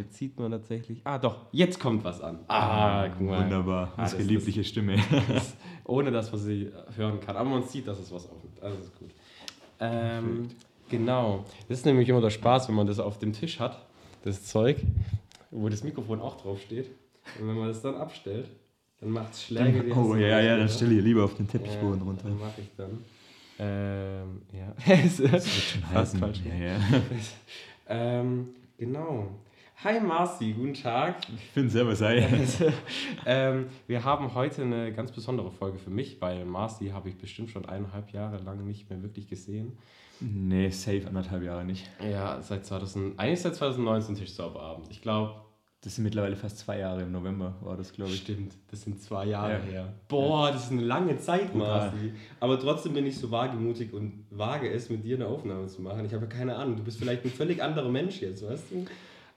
Jetzt sieht man tatsächlich. Ah, doch, jetzt kommt was an. Ah, guck mal. Wunderbar. Ah, Unsere liebliche Stimme. Das, ohne dass man sie hören kann. Aber man sieht, dass es was aufnimmt. Also ist gut. Ähm, genau. Das ist nämlich immer der Spaß, wenn man das auf dem Tisch hat, das Zeug, wo das Mikrofon auch drauf steht. Und wenn man das dann abstellt, dann macht es Schläge. Dann, oh ja, ja, dann stelle ich lieber auf den Teppichboden ja, runter. Dann mache ich dann. Ähm, ja. das wird schon heißen. Ja, ja. ähm, genau. Hi Marci, guten Tag. Ich bin selber sei. ähm, wir haben heute eine ganz besondere Folge für mich, weil Marci habe ich bestimmt schon eineinhalb Jahre lang nicht mehr wirklich gesehen. Nee, safe anderthalb Jahre nicht. Ja, seit 2000, eigentlich seit 2019 Tischzauberabend. Ich glaube, das sind mittlerweile fast zwei Jahre. Im November war das, glaube ich. Stimmt, das sind zwei Jahre ja. her. Boah, das ist eine lange Zeit, Marci. Aber trotzdem bin ich so wagemutig und wage es, mit dir eine Aufnahme zu machen. Ich habe keine Ahnung. Du bist vielleicht ein völlig anderer Mensch jetzt, weißt du?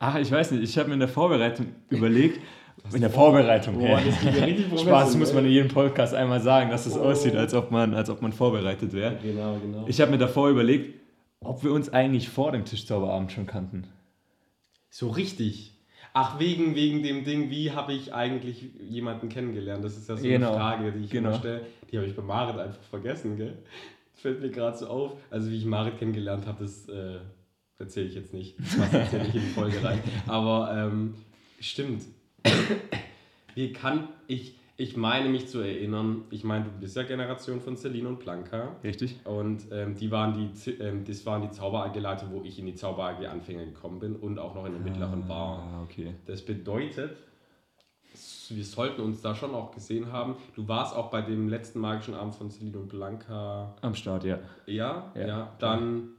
Ach, ich weiß nicht. Ich habe mir in der Vorbereitung überlegt, in der Vorbereitung. Boah, das ja Spaß muss man in jedem Podcast einmal sagen, dass es oh. aussieht, als ob man, als ob man vorbereitet wäre. Genau, genau. Ich habe mir davor überlegt, ob wir uns eigentlich vor dem Tischzauberabend schon kannten. So richtig. Ach, wegen, wegen dem Ding, wie habe ich eigentlich jemanden kennengelernt? Das ist ja so genau. eine Frage, die ich genau. immer stelle. Die habe ich bei Marit einfach vergessen, gell? Das fällt mir gerade so auf. Also, wie ich Marit kennengelernt habe, das äh, erzähle ich jetzt nicht. Das passt jetzt ja nicht in die Folge rein. Aber ähm, stimmt. Wie kann ich ich meine mich zu erinnern, ich meine, du bist ja Generation von Celine und Blanca. Richtig. Und ähm, die waren die, ähm, das waren die Zauber Leute, wo ich in die Zauber Anfänger gekommen bin und auch noch in der mittleren Bar. Ah, okay. Das bedeutet, wir sollten uns da schon auch gesehen haben. Du warst auch bei dem letzten magischen Abend von Celine und Blanca. Am Start, ja. Ja, ja. ja. Dann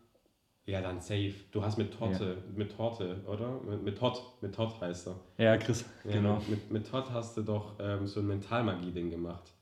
ja, dann safe. Du hast mit Torte, ja. mit Torte, oder? Mit, mit Todd, mit Todd heißt er. Ja, Chris, ja, genau. Mit, mit Todd hast du doch ähm, so ein Mentalmagie-Ding gemacht.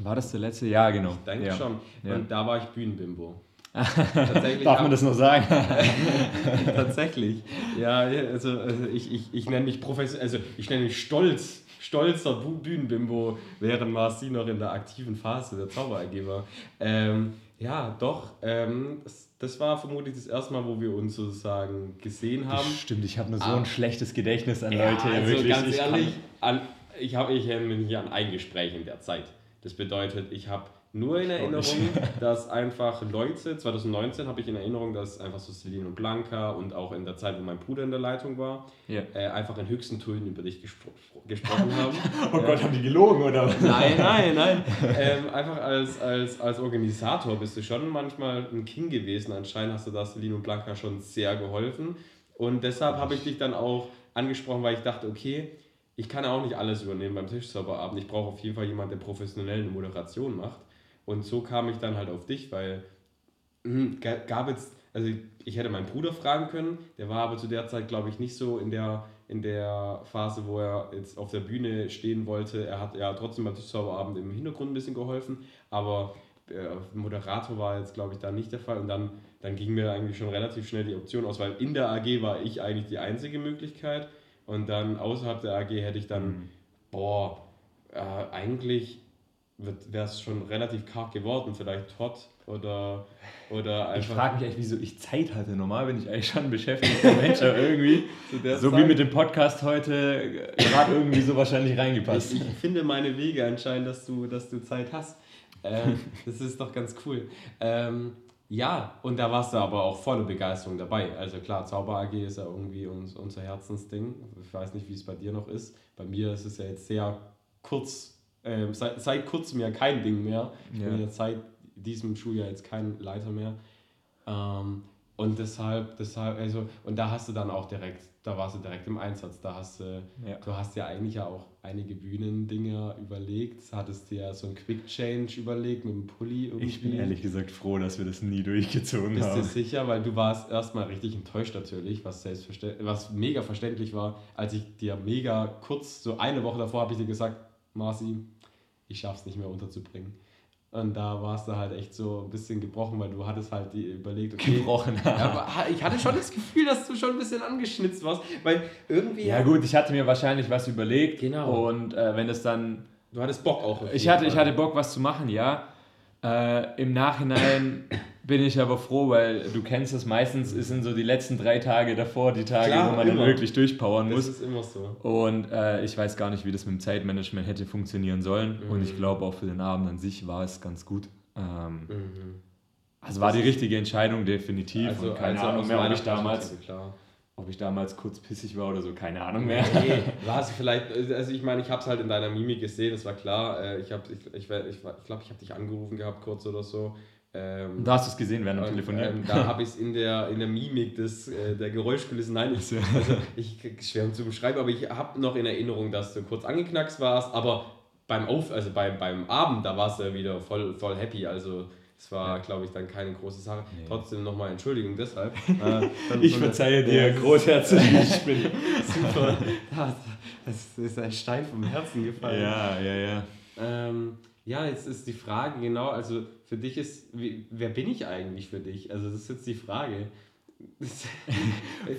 War das der letzte? Ja, genau. Ich denke ja. schon. Und da war ich Bühnenbimbo. Darf man das noch sagen? Tatsächlich. Ja, also, also ich, ich, ich nenne mich professionell, also ich nenne mich stolz, stolzer Bühnenbimbo, während Marci noch in der aktiven Phase der Zauber war. Ähm, ja, doch. Ähm, das, das war vermutlich das erste Mal, wo wir uns sozusagen gesehen haben. Stimmt, ich habe nur so ah. ein schlechtes Gedächtnis an ja, Leute. Also wirklich, ganz ich ehrlich, an, ich habe ich erinnere mich an ein Gespräch in der Zeit. Das bedeutet, ich habe nur in Erinnerung, dass einfach Leute, 2019 habe ich in Erinnerung, dass einfach so Celine und Blanca und auch in der Zeit, wo mein Bruder in der Leitung war, yeah. äh, einfach in höchsten Tönen über dich gespro gesprochen haben. oh Gott, haben die gelogen oder was? Nein, nein, nein. ähm, einfach als, als, als Organisator bist du schon manchmal ein King gewesen. Anscheinend hast du da Celine und Blanca schon sehr geholfen. Und deshalb habe ich dich dann auch angesprochen, weil ich dachte, okay, ich kann auch nicht alles übernehmen beim Tischzauberabend. Ich brauche auf jeden Fall jemanden, der professionell eine Moderation macht. Und so kam ich dann halt auf dich, weil mh, gab es, also ich hätte meinen Bruder fragen können, der war aber zu der Zeit, glaube ich, nicht so in der, in der Phase, wo er jetzt auf der Bühne stehen wollte. Er hat ja trotzdem beim Tischzauberabend im Hintergrund ein bisschen geholfen, aber äh, Moderator war jetzt, glaube ich, da nicht der Fall. Und dann, dann ging mir eigentlich schon relativ schnell die Option aus, weil in der AG war ich eigentlich die einzige Möglichkeit. Und dann außerhalb der AG hätte ich dann, mhm. boah, äh, eigentlich wäre es schon relativ karg geworden, vielleicht Todd oder, oder einfach. Ich frage mich eigentlich, wieso ich Zeit hatte. Normal bin ich eigentlich schon beschäftigt, Mensch, aber irgendwie, so Zeit. wie mit dem Podcast heute, gerade irgendwie so wahrscheinlich reingepasst. Ich, ich, finde meine Wege anscheinend, dass du, dass du Zeit hast. Ähm, das ist doch ganz cool. Ähm, ja, und da warst du aber auch volle Begeisterung dabei. Also klar, Zauber AG ist ja irgendwie uns, unser Herzensding. Ich weiß nicht, wie es bei dir noch ist. Bei mir ist es ja jetzt sehr kurz äh, seit, seit kurzem ja kein Ding mehr. Ja. Ich bin seit diesem Schuljahr jetzt kein Leiter mehr. Ähm, und deshalb, deshalb, also, und da hast du dann auch direkt, da warst du direkt im Einsatz. Da hast du, ja. du hast ja eigentlich ja auch einige Bühnendinger überlegt. Hattest dir ja so ein Quick Change überlegt mit dem Pulli irgendwie. Ich bin ehrlich gesagt froh, dass wir das nie durchgezogen Bist haben. Bist du sicher? Weil du warst erstmal richtig enttäuscht natürlich, was selbstverständlich, was mega verständlich war, als ich dir mega kurz, so eine Woche davor habe ich dir gesagt, Marci, ich schaff's nicht mehr unterzubringen. Und da warst du halt echt so ein bisschen gebrochen, weil du hattest halt die überlegt, okay. Gebrochen. ja, aber ich hatte schon das Gefühl, dass du schon ein bisschen angeschnitzt warst, weil irgendwie. Ja, gut, ich hatte mir wahrscheinlich was überlegt. Genau. Und äh, wenn es dann. Du hattest Bock auch. Ich hatte, ich hatte Bock, was zu machen, ja. Äh, Im Nachhinein bin ich aber froh, weil du kennst es meistens, sind so die letzten drei Tage davor die Tage, Klar, wo man immer. dann wirklich durchpowern muss. Das ist immer so. Und äh, ich weiß gar nicht, wie das mit dem Zeitmanagement hätte funktionieren sollen. Mhm. Und ich glaube auch für den Abend an sich war es ganz gut. Ähm, mhm. Also war die richtige Entscheidung, definitiv. Also, und keine also Ahnung mehr, ob ich damals. Ob ich damals kurz pissig war oder so, keine Ahnung mehr. Nee, war es vielleicht, also ich meine, ich habe es halt in deiner Mimik gesehen, das war klar. Äh, ich glaube, ich, ich, ich, ich, glaub, ich habe dich angerufen gehabt kurz oder so. Ähm, da hast du es gesehen während dem Telefonieren. Ähm, da habe ich es in der, in der Mimik des, äh, der Geräuschkulisse, nein, ich, also ich, schwer zu beschreiben, aber ich habe noch in Erinnerung, dass du kurz angeknackst warst, aber beim Auf, also beim, beim Abend, da warst du wieder voll, voll happy, also es war, ja. glaube ich, dann keine große Sache. Nee. Trotzdem nochmal Entschuldigung deshalb. Äh, ich verzeihe dir großherzig. ich bin super. Das ist ein Stein vom Herzen gefallen. Ja, ja, ja. Ähm, ja, jetzt ist die Frage genau, also für dich ist, wie, wer bin ich eigentlich für dich? Also das ist jetzt die Frage.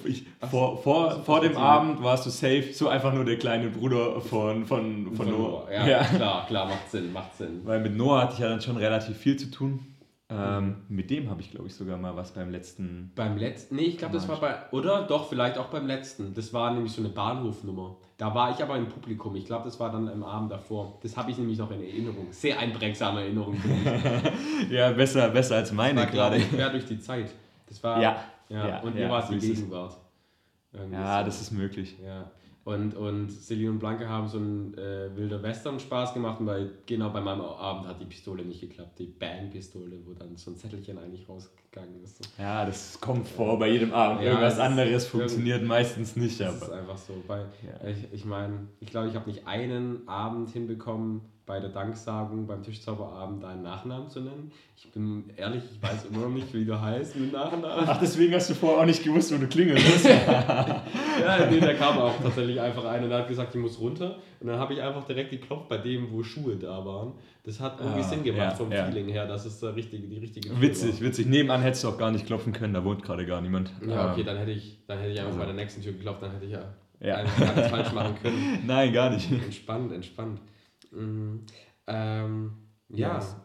ich, vor vor, vor dem Abend warst du safe, so einfach nur der kleine Bruder von, von, von, von Noah. Ja, ja, klar, klar, macht Sinn, macht Sinn. Weil mit Noah hatte ich ja dann schon relativ viel zu tun. Ähm, mit dem habe ich, glaube ich, sogar mal was beim letzten. Beim letzten? Nee, ich glaube, das war bei. Oder? Doch, vielleicht auch beim letzten. Das war nämlich so eine Bahnhofnummer. Da war ich aber im Publikum. Ich glaube, das war dann im Abend davor. Das habe ich nämlich noch in Erinnerung. Sehr einprägsame Erinnerung. ja, besser, besser als meine gerade. Quer durch die Zeit. Das war. Ja. ja, ja und ja, mir war es die Gegenwart. ja, so. das ist möglich. Ja. Und, und Celine und Blanke haben so einen äh, wilder Western Spaß gemacht und bei, genau bei meinem Abend hat die Pistole nicht geklappt, die Bang-Pistole, wo dann so ein Zettelchen eigentlich rausgegangen ist. Ja, das kommt vor bei jedem Abend. Ja, Irgendwas anderes funktioniert meistens nicht. Das aber. ist einfach so. Bei, ja. Ich, ich meine, ich glaube, ich habe nicht einen Abend hinbekommen, bei der Danksagung beim Tischzauberabend deinen Nachnamen zu nennen. Ich bin ehrlich, ich weiß immer noch nicht, wie du heißt mit Nachnamen. Ach, deswegen hast du vorher auch nicht gewusst, wo du klingelst. ja, nee, da kam auch tatsächlich einfach einer und hat gesagt, ich muss runter. Und dann habe ich einfach direkt geklopft bei dem, wo Schuhe da waren. Das hat irgendwie ah, Sinn gemacht ja, vom ja. Feeling her, dass es der richtige, die richtige Tür Witzig, war. witzig. Nebenan hättest du auch gar nicht klopfen können, da wohnt gerade gar niemand. Ja, okay, dann hätte ich, dann hätte ich einfach also. bei der nächsten Tür geklopft, dann hätte ich ja, ja. gar nichts falsch machen können. Nein, gar nicht. Entspannt, entspannt. Mhm. Ähm, ja. Yes.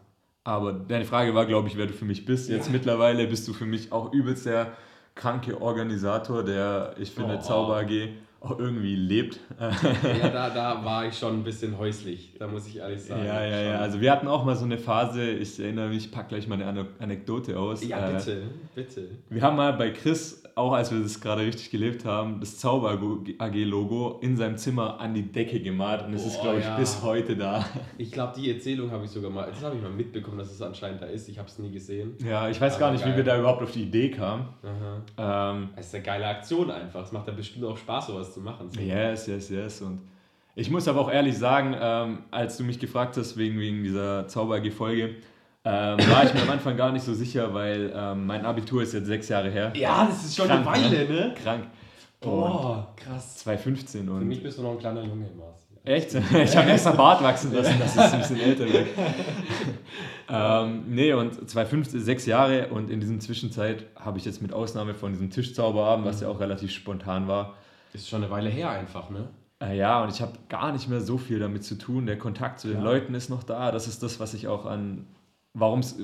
Aber deine Frage war, glaube ich, wer du für mich bist. Jetzt ja. mittlerweile bist du für mich auch übelst der kranke Organisator, der, ich finde, oh, Zauber AG auch irgendwie lebt. ja, da, da war ich schon ein bisschen häuslich, da muss ich ehrlich sagen. Ja, ja, ja. Also wir hatten auch mal so eine Phase, ich erinnere mich, ich packe gleich mal eine Anekdote aus. Ja, bitte, äh, bitte. Wir haben mal bei Chris auch als wir das gerade richtig gelebt haben, das Zauber AG-Logo in seinem Zimmer an die Decke gemalt und es ist, glaube ich, ja. bis heute da. Ich glaube, die Erzählung habe ich sogar mal, das habe ich mal mitbekommen, dass es anscheinend da ist. Ich habe es nie gesehen. Ja, ich weiß Aber gar nicht, geil. wie wir da überhaupt auf die Idee kamen. Ähm, es ist eine geile Aktion einfach. Es macht ja bestimmt auch Spaß, sowas zu machen. Yes, yes, yes. Und ich muss aber auch ehrlich sagen, ähm, als du mich gefragt hast, wegen, wegen dieser Zauber AG-Folge, ähm, war ich mir am Anfang gar nicht so sicher, weil ähm, mein Abitur ist jetzt sechs Jahre her. Ja, das ist schon Krank, eine Weile, ne? ne? Krank. Boah, krass. 2015 und. Für mich bist du noch ein kleiner Junge im Mars. Echt? Ich habe extra Bart wachsen lassen, dass es ein bisschen älter wird. ähm, nee, und 2015, sechs Jahre und in dieser Zwischenzeit habe ich jetzt mit Ausnahme von diesem Tischzauberabend, was ja auch relativ spontan war. Ist schon eine Weile her einfach, ne? Äh, ja, und ich habe gar nicht mehr so viel damit zu tun. Der Kontakt zu den ja. Leuten ist noch da. Das ist das, was ich auch an warum es,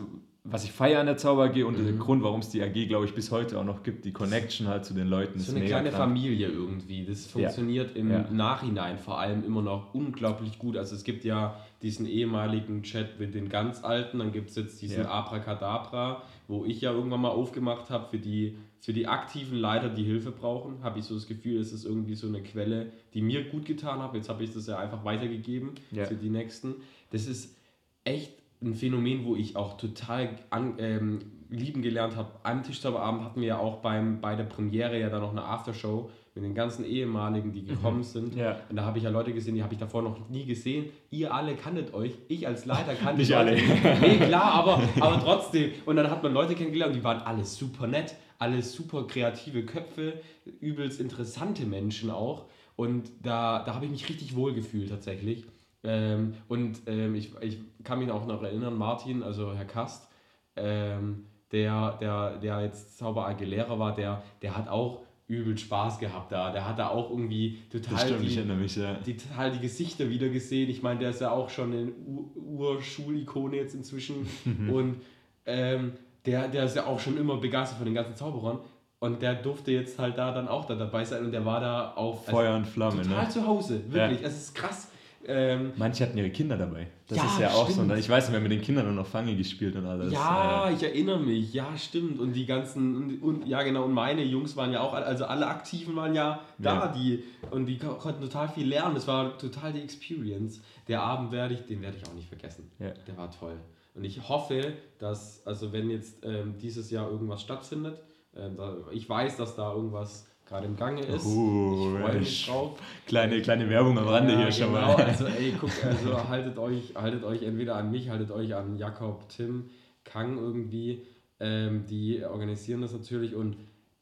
was ich feiere an der Zauber AG und mhm. der Grund, warum es die AG, glaube ich, bis heute auch noch gibt, die Connection halt zu den Leuten. Das ist eine kleine krank. Familie irgendwie. Das funktioniert ja. im ja. Nachhinein vor allem immer noch unglaublich gut. Also es gibt ja diesen ehemaligen Chat mit den ganz Alten, dann gibt es jetzt diesen ja. Abracadabra, wo ich ja irgendwann mal aufgemacht habe für die, für die aktiven Leiter, die Hilfe brauchen, habe ich so das Gefühl, es ist irgendwie so eine Quelle, die mir gut getan hat. Jetzt habe ich das ja einfach weitergegeben ja. für die Nächsten. Das ist echt ein Phänomen, wo ich auch total an, ähm, lieben gelernt habe. Am Tischzauberabend hatten wir ja auch beim, bei der Premiere ja dann noch eine Aftershow mit den ganzen ehemaligen, die gekommen mhm. sind. Ja. Und da habe ich ja Leute gesehen, die habe ich davor noch nie gesehen. Ihr alle kanntet euch, ich als Leiter kannte Nicht alle. nee, klar, aber, aber trotzdem. Und dann hat man Leute kennengelernt, die waren alle super nett, alle super kreative Köpfe, übelst interessante Menschen auch. Und da, da habe ich mich richtig wohl gefühlt tatsächlich. Ähm, und ähm, ich, ich kann mich auch noch erinnern, Martin, also Herr Kast, ähm, der, der, der jetzt Zauber AG Lehrer war, der, der hat auch übel Spaß gehabt da. Der hat da auch irgendwie total, stimmt, die, mich, ja. die, total die Gesichter wieder gesehen. Ich meine, der ist ja auch schon eine Urschulikone jetzt inzwischen. und ähm, der, der ist ja auch schon immer begeistert von den ganzen Zauberern. Und der durfte jetzt halt da dann auch da dabei sein und der war da auch Feuer und Flamme, total ne? zu Hause, wirklich. Ja. Es ist krass. Ähm, Manche hatten ihre Kinder dabei. Das ja, ist ja auch stimmt. so. Ich weiß, wir haben mit den Kindern noch Fange gespielt und alles. Ja, äh, ich erinnere mich. Ja, stimmt. Und die ganzen, und, und, ja genau, und meine Jungs waren ja auch, also alle Aktiven waren ja da, ja. die, und die konnten total viel lernen. Das war total die Experience. Der Abend werde ich, den werde ich auch nicht vergessen. Ja. Der war toll. Und ich hoffe, dass, also wenn jetzt ähm, dieses Jahr irgendwas stattfindet, äh, da, ich weiß, dass da irgendwas gerade im Gange ist. Uh, ich freue mich drauf. Kleine, kleine Werbung am Rande ja, hier schon genau. mal. Also ey, guck, also haltet euch, haltet euch entweder an mich, haltet euch an Jakob, Tim, Kang irgendwie. Ähm, die organisieren das natürlich und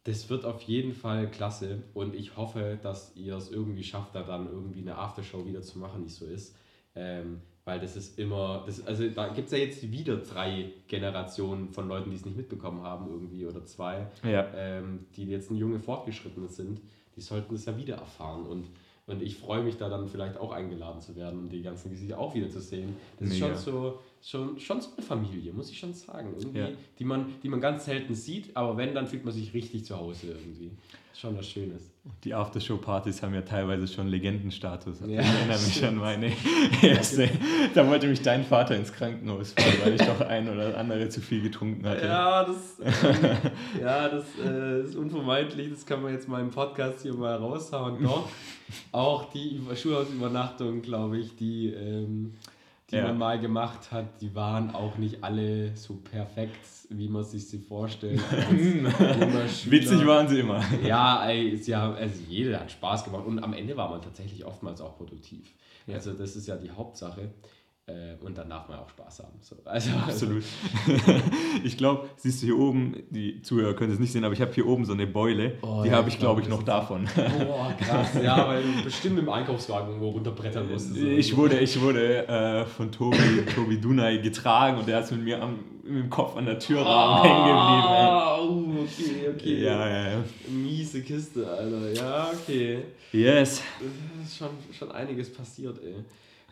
das wird auf jeden Fall klasse und ich hoffe, dass ihr es irgendwie schafft, da dann irgendwie eine Aftershow wieder zu machen, die so ist. Ähm, weil das ist immer, das, also da gibt es ja jetzt wieder drei Generationen von Leuten, die es nicht mitbekommen haben irgendwie oder zwei, ja. ähm, die jetzt ein junge Fortgeschrittene sind, die sollten es ja wieder erfahren und, und ich freue mich da dann vielleicht auch eingeladen zu werden und die ganzen Gesichter auch wieder zu sehen. Das Mega. ist schon so, schon, schon so eine Familie, muss ich schon sagen, irgendwie, ja. die, man, die man ganz selten sieht, aber wenn, dann fühlt man sich richtig zu Hause irgendwie schon was Schönes. Die Aftershow-Partys haben ja teilweise schon Legendenstatus. Ja, ich erinnere mich an meine erste. Da wollte mich dein Vater ins Krankenhaus fahren, weil ich doch ein oder andere zu viel getrunken hatte. Ja, das, ja, das äh, ist unvermeidlich. Das kann man jetzt mal im Podcast hier mal raushauen. Doch, auch die Schulhausübernachtung, glaube ich, die. Ähm, die ja. man mal gemacht hat, die waren auch nicht alle so perfekt, wie man sich sie vorstellt. Witzig waren sie immer. Ja, ey, sie haben, also jeder hat Spaß gemacht und am Ende war man tatsächlich oftmals auch produktiv. Ja. Also das ist ja die Hauptsache. Äh, und dann darf man auch Spaß haben. So, also, Absolut. ich glaube, siehst du hier oben, die Zuhörer können es nicht sehen, aber ich habe hier oben so eine Beule. Oh, die ja, habe ich, glaube ich, noch davon. Boah, krass. Ja, weil du bestimmt im Einkaufswagen irgendwo runterbrettern musstest. Ich wurde, ich wurde äh, von Tobi, Tobi Dunay getragen und der ist mit mir am, mit dem Kopf an der Türrahmen oh, hängen geblieben. Oh, okay, okay. Ja, ja, ja. Miese Kiste, Alter. Ja, okay. Yes. Das ist schon, schon einiges passiert, ey.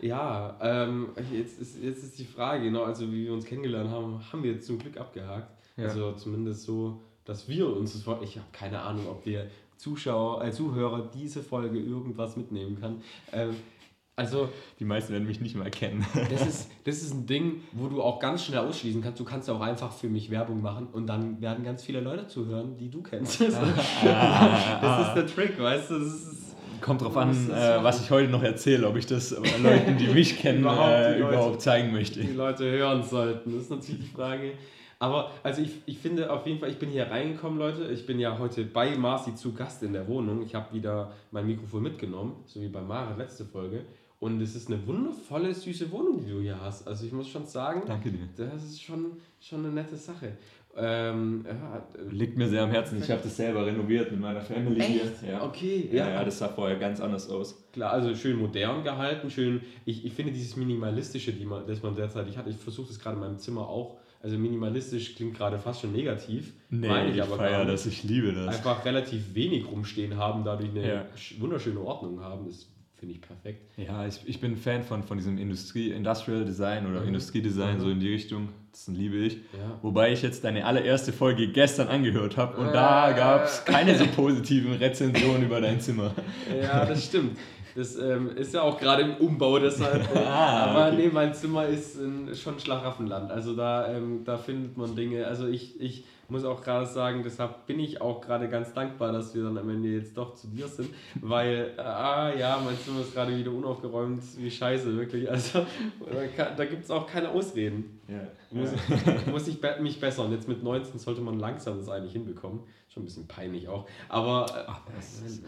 Ja, ähm, jetzt, ist, jetzt ist die Frage, genau, also wie wir uns kennengelernt haben, haben wir jetzt zum Glück abgehakt. Ja. Also zumindest so, dass wir uns das. Ich habe keine Ahnung, ob der Zuschauer, äh, Zuhörer diese Folge irgendwas mitnehmen kann. Ähm, also, die meisten werden mich nicht mehr erkennen. Das ist, das ist ein Ding, wo du auch ganz schnell ausschließen kannst. Du kannst auch einfach für mich Werbung machen und dann werden ganz viele Leute zuhören, die du kennst. das ist der Trick, weißt du? Das ist, Kommt drauf an, äh, was ich heute noch erzähle, ob ich das Leuten, die mich kennen, überhaupt, äh, überhaupt Leute, zeigen möchte. Die Leute hören sollten, das ist natürlich die Frage. Aber also ich, ich finde auf jeden Fall, ich bin hier reingekommen, Leute. Ich bin ja heute bei Marci zu Gast in der Wohnung. Ich habe wieder mein Mikrofon mitgenommen, so wie bei Mara letzte Folge. Und es ist eine wundervolle, süße Wohnung, die du hier hast. Also ich muss schon sagen, Danke dir. das ist schon, schon eine nette Sache. Ähm, ja, Liegt mir sehr am Herzen. Ich habe das selber renoviert mit meiner Family Echt? hier. Ja. Okay, ja. ja. das sah vorher ganz anders aus. Klar, also schön modern gehalten, schön. Ich, ich finde dieses Minimalistische, die man, das man derzeit hat, ich versuche das gerade in meinem Zimmer auch. Also minimalistisch klingt gerade fast schon negativ. Nee, meine ich, ich aber feier das, ich liebe das. Einfach relativ wenig rumstehen haben, dadurch eine ja. wunderschöne Ordnung haben. Das finde ich perfekt. Ja, ich, ich bin Fan von, von diesem Industrie, Industrial Design oder mhm. Industriedesign, mhm. so in die Richtung. Das liebe ich. Ja. Wobei ich jetzt deine allererste Folge gestern angehört habe und äh. da gab es keine so positiven Rezensionen über dein Zimmer. Ja, das stimmt. Das ähm, ist ja auch gerade im Umbau, deshalb. ah, aber okay. nee, mein Zimmer ist in, schon Schlaraffenland. Also da, ähm, da findet man Dinge. Also ich, ich muss auch gerade sagen, deshalb bin ich auch gerade ganz dankbar, dass wir dann am Ende jetzt doch zu dir sind, weil, ah ja, mein Zimmer ist gerade wieder unaufgeräumt, wie scheiße, wirklich. Also da, da gibt es auch keine Ausreden. Ja. Muss, muss ich mich bessern. Jetzt mit 19 sollte man langsam das eigentlich hinbekommen. Schon ein bisschen peinlich auch. Aber. Äh, Ach, das ist,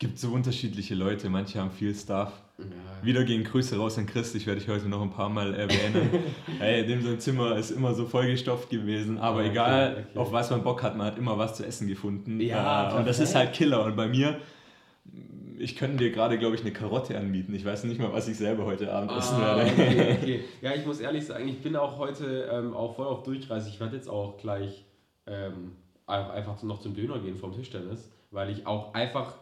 gibt so unterschiedliche Leute. Manche haben viel Stuff. Ja. Wieder gehen Grüße raus an Chris, ich werde dich heute noch ein paar Mal erwähnen. hey, dem sein Zimmer ist immer so vollgestopft gewesen, aber okay, egal, okay. auf was man Bock hat, man hat immer was zu essen gefunden. Ja, äh, und das ist halt Killer. Und bei mir, ich könnte dir gerade, glaube ich, eine Karotte anbieten. Ich weiß nicht mal, was ich selber heute Abend ah, essen werde. Okay, okay. Ja, ich muss ehrlich sagen, ich bin auch heute ähm, auch voll auf Durchreise. Ich werde jetzt auch gleich ähm, einfach noch zum Döner gehen vom Tischtennis, weil ich auch einfach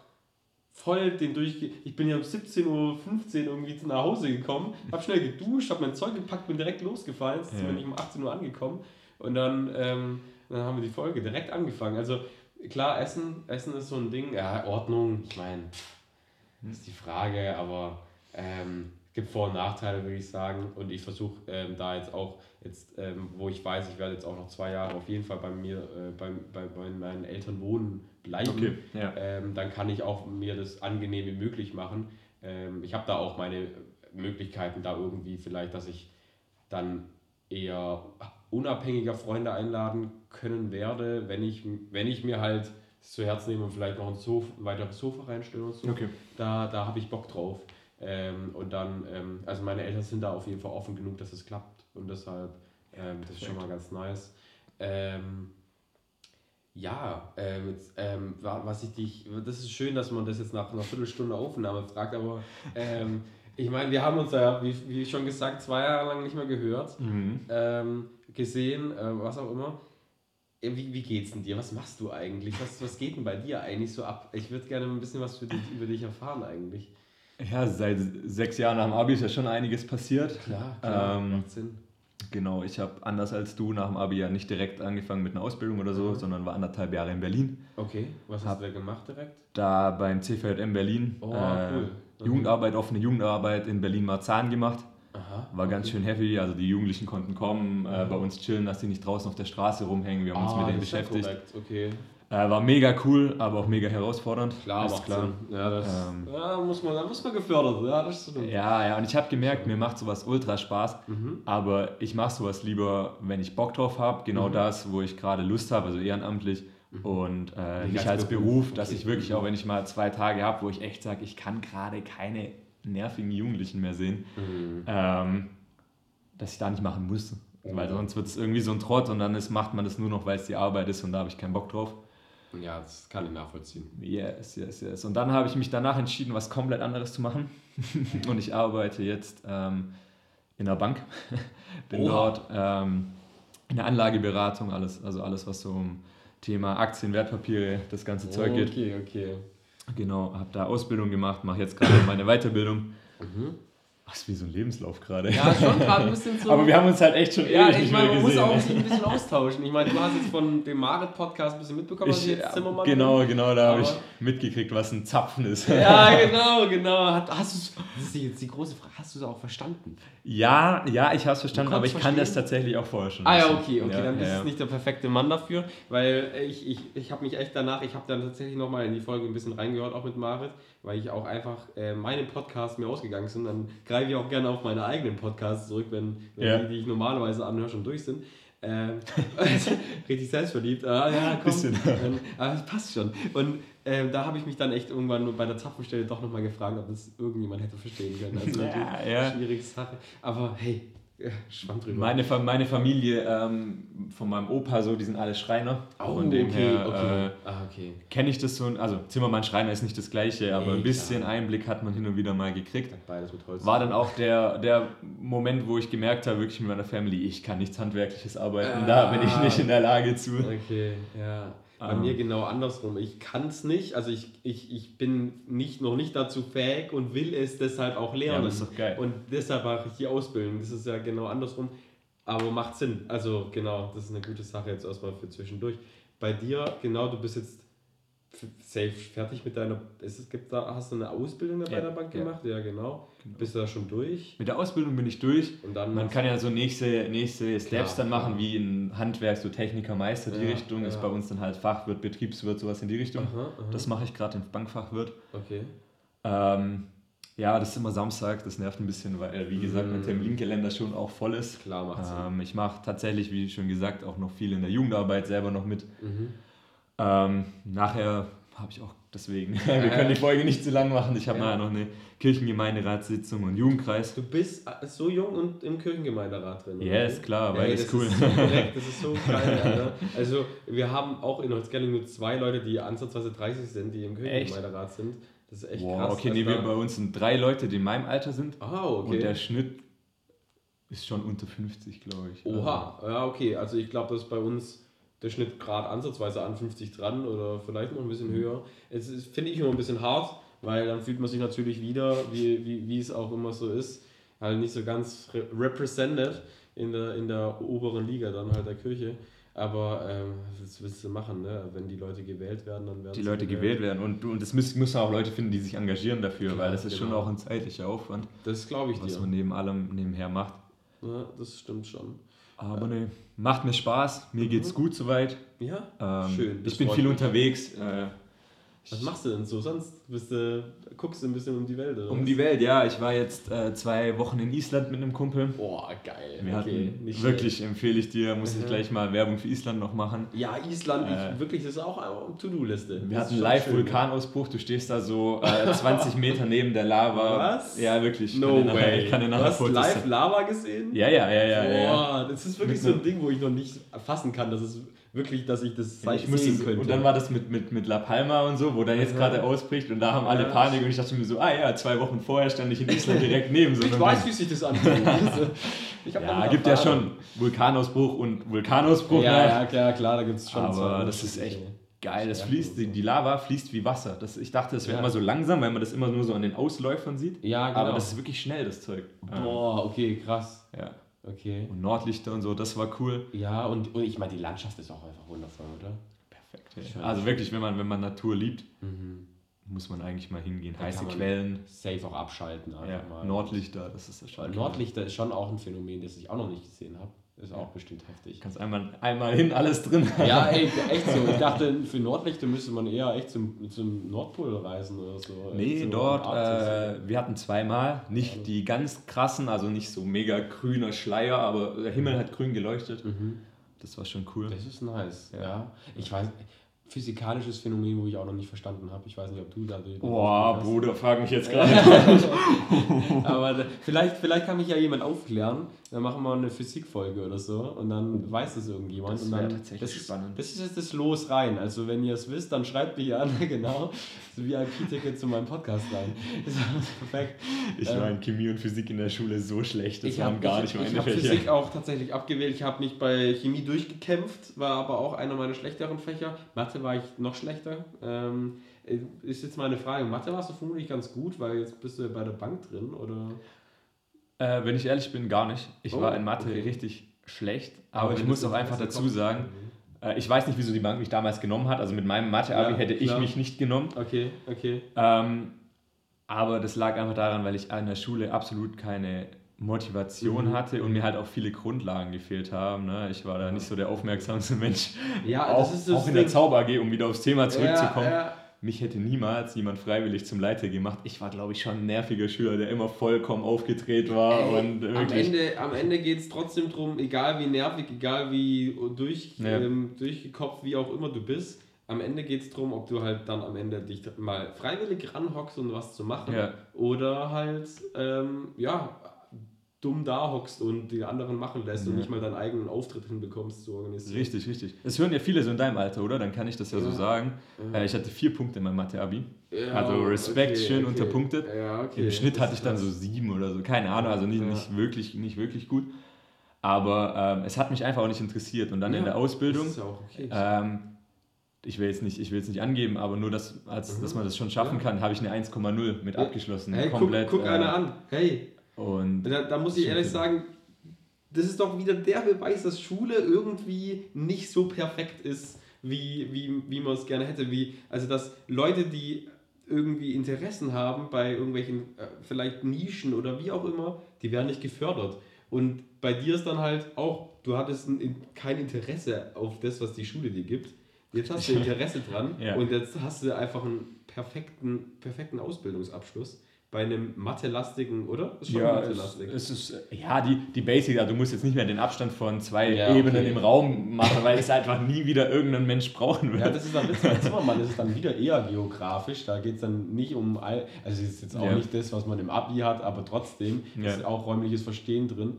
voll den durchge... Ich bin ja um 17.15 Uhr irgendwie nach Hause gekommen, hab schnell geduscht, hab mein Zeug gepackt, bin direkt losgefallen, ja. bin ich um 18 Uhr angekommen. Und dann, ähm, dann haben wir die Folge direkt angefangen. Also klar, Essen, Essen ist so ein Ding. Ja, Ordnung, ich meine, ist die Frage, aber ähm, gibt Vor- und Nachteile, würde ich sagen. Und ich versuche ähm, da jetzt auch, jetzt, ähm, wo ich weiß, ich werde jetzt auch noch zwei Jahre auf jeden Fall bei mir, äh, bei, bei, bei meinen Eltern wohnen bleiben. Okay, ja. ähm, dann kann ich auch mir das angenehm wie möglich machen. Ähm, ich habe da auch meine Möglichkeiten, da irgendwie vielleicht, dass ich dann eher unabhängiger Freunde einladen können werde, wenn ich, wenn ich mir halt zu Herzen nehme und vielleicht noch ein, Sofa, ein weiteres Sofa reinstelle und so. Okay. Da, da habe ich Bock drauf. Ähm, und dann, ähm, also meine Eltern sind da auf jeden Fall offen genug, dass es klappt. Und deshalb, ähm, das ist schon mal ganz nice. Ähm, ja, ähm, jetzt, was ich dich, das ist schön, dass man das jetzt nach einer Viertelstunde Aufnahme fragt, aber ich meine, wir haben uns ja, wie, wie schon gesagt, zwei Jahre lang nicht mehr gehört, mhm. gesehen, äh, was auch immer. Wie, wie geht's denn dir? Was machst du eigentlich? Was, was geht denn bei dir eigentlich so ab? Ich würde gerne ein bisschen was für dich, über dich erfahren eigentlich. Ja, seit sechs Jahren nach dem Abi ist ja schon einiges passiert. Klar, klar ähm, macht Sinn. Genau, ich habe anders als du nach dem Abi ja nicht direkt angefangen mit einer Ausbildung oder so, mhm. sondern war anderthalb Jahre in Berlin. Okay, was hast hab du da gemacht direkt? Da beim CVJM Berlin. Oh, äh, cool. Mhm. Jugendarbeit, offene Jugendarbeit in Berlin-Marzahn gemacht. Aha, war okay. ganz schön heavy, also die Jugendlichen konnten kommen, äh, mhm. bei uns chillen, dass die nicht draußen auf der Straße rumhängen. Wir haben ah, uns mit denen beschäftigt. Korrekt. Okay. Äh, war mega cool, aber auch mega herausfordernd. Klar, ist klar. Ja, das ähm, ja, muss man, da muss man gefördert ja, das ja, ja, und ich habe gemerkt, mir macht sowas ultra Spaß, mhm. aber ich mache sowas lieber, wenn ich Bock drauf habe, genau mhm. das, wo ich gerade Lust habe, also ehrenamtlich. Mhm. Und äh, nicht als Beruf, Beruf dass okay. ich wirklich auch, wenn ich mal zwei Tage habe, wo ich echt sage, ich kann gerade keine nervigen Jugendlichen mehr sehen, mhm. ähm, dass ich da nicht machen muss. Weil sonst wird es irgendwie so ein Trott und dann ist, macht man das nur noch, weil es die Arbeit ist und da habe ich keinen Bock drauf. Ja, das kann ich nachvollziehen. Yes, yes, yes. Und dann habe ich mich danach entschieden, was komplett anderes zu machen. und ich arbeite jetzt ähm, in der Bank. Bin Oha. dort ähm, in der Anlageberatung, alles, also alles, was so um Thema Aktien, Wertpapiere, das ganze Zeug geht. Okay, okay. Genau, habe da Ausbildung gemacht, mache jetzt gerade meine Weiterbildung. Mhm. Ach, ist wie so ein Lebenslauf gerade. Ja, schon gerade ein bisschen so. Aber wir haben uns halt echt schon ja, ewig ich meine, man muss auch sich ein bisschen austauschen. Ich meine, du hast jetzt von dem Marit-Podcast ein bisschen mitbekommen, was ich, jetzt Zimmermann Genau, bin. genau, da habe ich mitgekriegt, was ein Zapfen ist. Ja, genau, genau. Hast du das ist jetzt die große Frage, hast du es auch verstanden? Ja, ja, ich habe es verstanden, aber ich verstehen? kann das tatsächlich auch vorher schon. Ah ja, okay, okay, ja, dann ja, ist es nicht der perfekte Mann dafür, weil ich, ich, ich habe mich echt danach, ich habe dann tatsächlich nochmal in die Folge ein bisschen reingehört, auch mit Marit, weil ich auch einfach äh, meine Podcasts mir ausgegangen sind, dann greife ich auch gerne auf meine eigenen Podcasts zurück, wenn, wenn ja. die, die ich normalerweise anhöre, schon durch sind. Ähm, richtig selbstverliebt. Ah, ja, komm. Bisschen. Ähm, aber das passt schon. Und ähm, da habe ich mich dann echt irgendwann bei der Zapfenstelle doch nochmal gefragt, ob das irgendjemand hätte verstehen können. Also ja, ja. schwierige Sache. Aber hey, schwamm drüber. Meine, meine Familie ähm, von meinem Opa, so, die sind alle Schreiner. Oh, von dem okay, her okay. Äh, ah, okay. kenne ich das so. Also Zimmermann Schreiner ist nicht das gleiche, aber ein bisschen klar. Einblick hat man hin und wieder mal gekriegt. Beides mit Holz. War dann auch der, der Moment, wo ich gemerkt habe, wirklich mit meiner Family, ich kann nichts Handwerkliches arbeiten. Ah, da bin ich nicht in der Lage zu. Okay, ja. Bei ähm. mir genau andersrum. Ich kann es nicht, also ich, ich, ich bin nicht, noch nicht dazu fähig und will es deshalb auch lernen. Ja, das ist doch geil. Und deshalb mache ich die Ausbildung. Das ist ja genau andersrum. Aber macht Sinn. Also genau, das ist eine gute Sache jetzt erstmal für zwischendurch. Bei dir, genau, du bist jetzt safe fertig mit deiner. Ist es, gibt da, hast du eine Ausbildung bei ja, der Bank gemacht? Ja, ja genau. genau. Bist du da schon durch? Mit der Ausbildung bin ich durch. Und dann Man kann ja so nächste, nächste Steps klar, dann machen, wie in Handwerk, so Techniker, Meister, die Richtung. Ist bei uns dann halt Fachwirt, Betriebswirt, sowas in die Richtung. Aha, aha. Das mache ich gerade in Bankfachwirt. Okay. Ähm, ja, das ist immer Samstag, das nervt ein bisschen, weil, wie gesagt, mein mhm. Terminkalender schon auch voll ist. Klar, macht ähm, Ich mache tatsächlich, wie schon gesagt, auch noch viel in der Jugendarbeit selber noch mit. Mhm. Ähm, nachher habe ich auch deswegen, wir können die Folge nicht zu lang machen. Ich habe ja. nachher noch eine Kirchengemeinderatssitzung und Jugendkreis. Du bist so jung und im Kirchengemeinderat drin. Ja, yes, klar, weil das ist cool. Ist so korrekt, das ist so geil. Alter. Also, wir haben auch in Holzgerling nur zwei Leute, die ansatzweise 30 sind, die im Kirchengemeinderat sind. Das ist echt wow, krass. Okay, nee, wir, bei uns sind drei Leute, die in meinem Alter sind. Ah, okay. Und der Schnitt ist schon unter 50, glaube ich. Oha, also. ja, okay. Also ich glaube, das ist bei uns der Schnitt gerade ansatzweise an 50 dran oder vielleicht noch ein bisschen mhm. höher. Es finde ich immer ein bisschen hart, weil dann fühlt man sich natürlich wieder, wie, wie, wie es auch immer so ist, halt nicht so ganz represented in der, in der oberen Liga dann halt der Kirche. Aber ähm, was willst du machen, ne? Wenn die Leute gewählt werden, dann werden Die Leute gewählt, gewählt werden. Und, und es müssen, müssen auch Leute finden, die sich engagieren dafür, Klar, weil das ist genau. schon auch ein zeitlicher Aufwand. Das glaube ich was dir. Was man neben allem nebenher macht. Ja, das stimmt schon. Aber ne, macht mir Spaß. Mir mhm. geht's gut soweit. Ja, ähm, schön. Ich bin viel mich. unterwegs. Äh, was machst du denn so sonst? Bist du, guckst du ein bisschen um die Welt? Oder um was? die Welt, ja. Ich war jetzt äh, zwei Wochen in Island mit einem Kumpel. Boah, geil. Wir okay, hatten, wirklich schlecht. empfehle ich dir, muss ich gleich mal Werbung für Island noch machen. Ja, Island, äh, ich, wirklich, das ist auch eine To-Do-Liste. Wir hatten Live-Vulkanausbruch, du stehst da so äh, 20 Meter neben der Lava. Was? Ja, wirklich. No way. Ich kann dir nachher du hast Fotos live Lava gesehen? Ja, ja, ja, ja. Boah, ja. das ist wirklich mit so ein Ding, wo ich noch nicht fassen kann, dass es wirklich, dass ich das ich sehen könnte. Und dann war das mit, mit, mit La Palma und so, wo dann jetzt gerade ausbricht und da haben alle Panik und ich dachte mir so, ah ja, zwei Wochen vorher stand ich in Island direkt neben so Ich weiß, wie sich das anfühlt. ja, gibt ja schon Vulkanausbruch und Vulkanausbruch. Ja, ja, klar, klar, da gibt es schon. Aber das ist echt geil. Das fließt, die Lava fließt wie Wasser. Das, ich dachte, das wäre ja. immer so langsam, weil man das immer nur so an den Ausläufern sieht. Ja, genau. Aber das ist wirklich schnell, das Zeug. Boah, okay, krass. Ja. Okay. Und Nordlichter und so, das war cool. Ja, und, und ich meine, die Landschaft ist auch einfach wundervoll, oder? Perfekt. Ja. Also wirklich, wenn man, wenn man Natur liebt, mhm. muss man eigentlich mal hingehen. Da Heiße Quellen. Safe auch abschalten. Ja, mal. Nordlichter, das ist das schon. Nordlichter ist schon auch ein Phänomen, das ich auch noch nicht gesehen habe. Ist auch bestimmt heftig. Kannst einmal, einmal hin, alles drin Ja, ey, echt so. Ich dachte, für Nordlichter müsste man eher echt zum, zum Nordpol reisen oder so. Nee, so dort, äh, wir hatten zweimal, nicht die ganz krassen, also nicht so mega grüner Schleier, aber der Himmel hat grün geleuchtet. Mhm. Das war schon cool. Das ist nice, ja. ja. Ich weiß, physikalisches Phänomen, wo ich auch noch nicht verstanden habe. Ich weiß nicht, ob du da den. Boah, Bruder, frag mich jetzt gerade. Aber vielleicht, vielleicht kann mich ja jemand aufklären. Dann machen wir eine Physikfolge oder so und dann weiß es irgendjemand. Das wäre tatsächlich das spannend. das ist jetzt das Los rein. Also, wenn ihr es wisst, dann schreibt mich an, genau. So wie VIP-Ticket zu meinem Podcast rein. Das ist perfekt. Ich war in Chemie und Physik in der Schule so schlecht. Das waren hab, gar nicht meine ich Fächer. Ich habe Physik auch tatsächlich abgewählt. Ich habe mich bei Chemie durchgekämpft, war aber auch einer meiner schlechteren Fächer. Mathe war ich noch schlechter. Ähm, ist jetzt mal eine Frage. Mathe warst du vermutlich ganz gut, weil jetzt bist du bei der Bank drin, oder? Äh, wenn ich ehrlich bin, gar nicht. Ich oh, war in Mathe okay. richtig schlecht, aber, aber ich muss auch einfach dazu sagen, mhm. äh, ich weiß nicht, wieso die Bank mich damals genommen hat. Also mit meinem Mathe-Abi ja, hätte ich mich nicht genommen. Okay, okay. Ähm, aber das lag einfach daran, weil ich an der Schule absolut keine Motivation mhm. hatte und mir halt auch viele Grundlagen gefehlt haben. Ne? Ich war da nicht so der aufmerksamste Mensch. Ja, auch, das ist das auch in der Zauber AG, um wieder aufs Thema zurückzukommen. Ja, ja. Mich hätte niemals jemand freiwillig zum Leiter gemacht. Ich war, glaube ich, schon ein nerviger Schüler, der immer vollkommen aufgedreht war. Ey, und am Ende, am Ende geht es trotzdem darum, egal wie nervig, egal wie durch, ja. ähm, durchgekopft, wie auch immer du bist, am Ende geht es darum, ob du halt dann am Ende dich mal freiwillig ranhockst, um was zu machen. Ja. Oder halt, ähm, ja, dumm da hockst und die anderen machen lässt ja. und nicht mal deinen eigenen Auftritt hinbekommst zu organisieren. Richtig, richtig. Das hören ja viele so in deinem Alter, oder? Dann kann ich das ja, ja. so sagen. Ja. Äh, ich hatte vier Punkte in meinem Mathe-Abi. also Respekt, okay, schön okay. unterpunktet. Okay. Im Schnitt hatte ich dann so sieben oder so. Keine Ahnung, also nicht, nicht, wirklich, nicht wirklich gut. Aber ähm, es hat mich einfach auch nicht interessiert. Und dann in der Ausbildung. Das ist auch okay. Ähm, ich will jetzt nicht, ich will jetzt nicht angeben, aber nur, dass, als, mhm. dass man das schon schaffen kann, habe ich eine 1,0 mit abgeschlossen. Hey, komplett, guck, guck äh, einer an. Hey, und da, da muss ich ehrlich sagen, das ist doch wieder der Beweis, dass Schule irgendwie nicht so perfekt ist, wie, wie, wie man es gerne hätte. Wie, also, dass Leute, die irgendwie Interessen haben bei irgendwelchen äh, vielleicht Nischen oder wie auch immer, die werden nicht gefördert. Und bei dir ist dann halt auch, du hattest ein, kein Interesse auf das, was die Schule dir gibt. Jetzt hast du Interesse dran ja. und jetzt hast du einfach einen perfekten, perfekten Ausbildungsabschluss bei einem Mathe-lastigen, oder? Ist schon ja, Mathe-lastig. Es, es, ist, ja, die, die Basic, also du musst jetzt nicht mehr den Abstand von zwei ja, Ebenen okay. im Raum machen, weil es einfach nie wieder irgendein Mensch brauchen wird. Ja, das ist dann. Bei Zimmermann ist es dann wieder eher geografisch. Da geht es dann nicht um, all, also es ist jetzt auch ja. nicht das, was man im Abi hat, aber trotzdem ja. ist auch räumliches Verstehen drin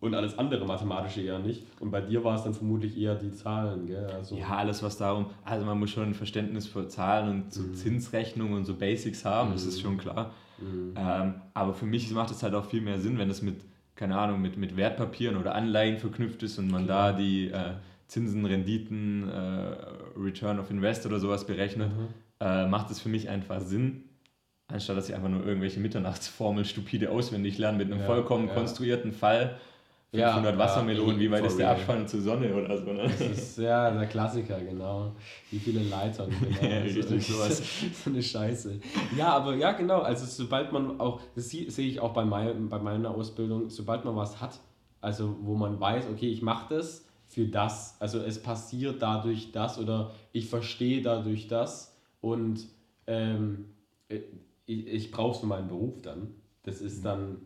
und alles andere mathematische eher nicht. Und bei dir war es dann vermutlich eher die Zahlen, gell? Also ja, alles was darum, also man muss schon ein Verständnis für Zahlen und so mhm. Zinsrechnung und so Basics haben, mhm. das ist mhm. schon klar. Mhm. Ähm, aber für mich macht es halt auch viel mehr Sinn, wenn es mit, keine Ahnung, mit, mit Wertpapieren oder Anleihen verknüpft ist und man Klar. da die äh, Zinsen, Renditen, äh, Return of Invest oder sowas berechnet, mhm. äh, macht es für mich einfach Sinn, anstatt dass ich einfach nur irgendwelche Mitternachtsformeln stupide auswendig lerne mit einem ja, vollkommen ja. konstruierten Fall 500 ja, Wassermelonen, wie weit ist der Abstand zur Sonne oder so. Ne? Das ist ja der Klassiker, genau. Wie viele Leitern, genau. ja, richtig sowas. so eine Scheiße. Ja, aber ja, genau. Also sobald man auch, das sehe ich auch bei, mein, bei meiner Ausbildung, sobald man was hat, also wo man weiß, okay, ich mache das für das, also es passiert dadurch das oder ich verstehe dadurch das und ähm, ich, ich brauche es für meinen Beruf dann. Das ist mhm. dann,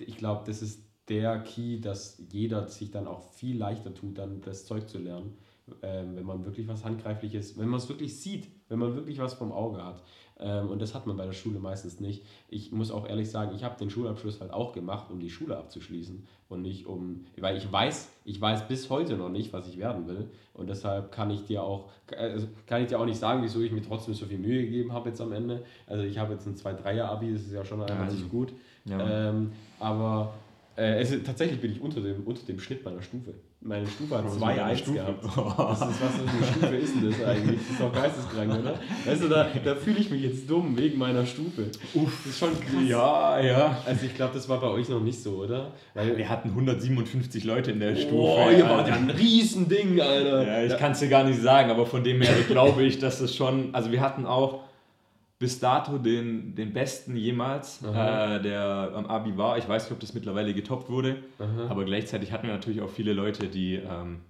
ich glaube, das ist der Key, dass jeder sich dann auch viel leichter tut, dann das Zeug zu lernen, ähm, wenn man wirklich was Handgreifliches, wenn man es wirklich sieht, wenn man wirklich was vom Auge hat. Ähm, und das hat man bei der Schule meistens nicht. Ich muss auch ehrlich sagen, ich habe den Schulabschluss halt auch gemacht, um die Schule abzuschließen und nicht um, weil ich weiß, ich weiß bis heute noch nicht, was ich werden will. Und deshalb kann ich dir auch, also kann ich dir auch nicht sagen, wieso ich mir trotzdem so viel Mühe gegeben habe jetzt am Ende. Also ich habe jetzt ein 2-3er-Abi, das ist ja schon relativ ja, gut. Ja. Ähm, aber äh, also tatsächlich bin ich unter dem, unter dem Schnitt meiner Stufe. Meine Stufe hat 2-1 gehabt. Das ist, was für eine Stufe ist denn das eigentlich? Das ist doch geisteskrank, oder? Weißt du, da, da fühle ich mich jetzt dumm wegen meiner Stufe. Uff, das ist schon krass. Ja, ja. Also ich glaube, das war bei euch noch nicht so, oder? Weil wir hatten 157 Leute in der oh, Stufe. Oh, ihr wart ja ein Riesending, Alter. Ja, ich kann es dir gar nicht sagen, aber von dem her glaube ich, dass das schon, also wir hatten auch bis dato den, den besten jemals, äh, der am Abi war. Ich weiß nicht, ob das mittlerweile getoppt wurde, Aha. aber gleichzeitig hatten wir natürlich auch viele Leute, die ähm,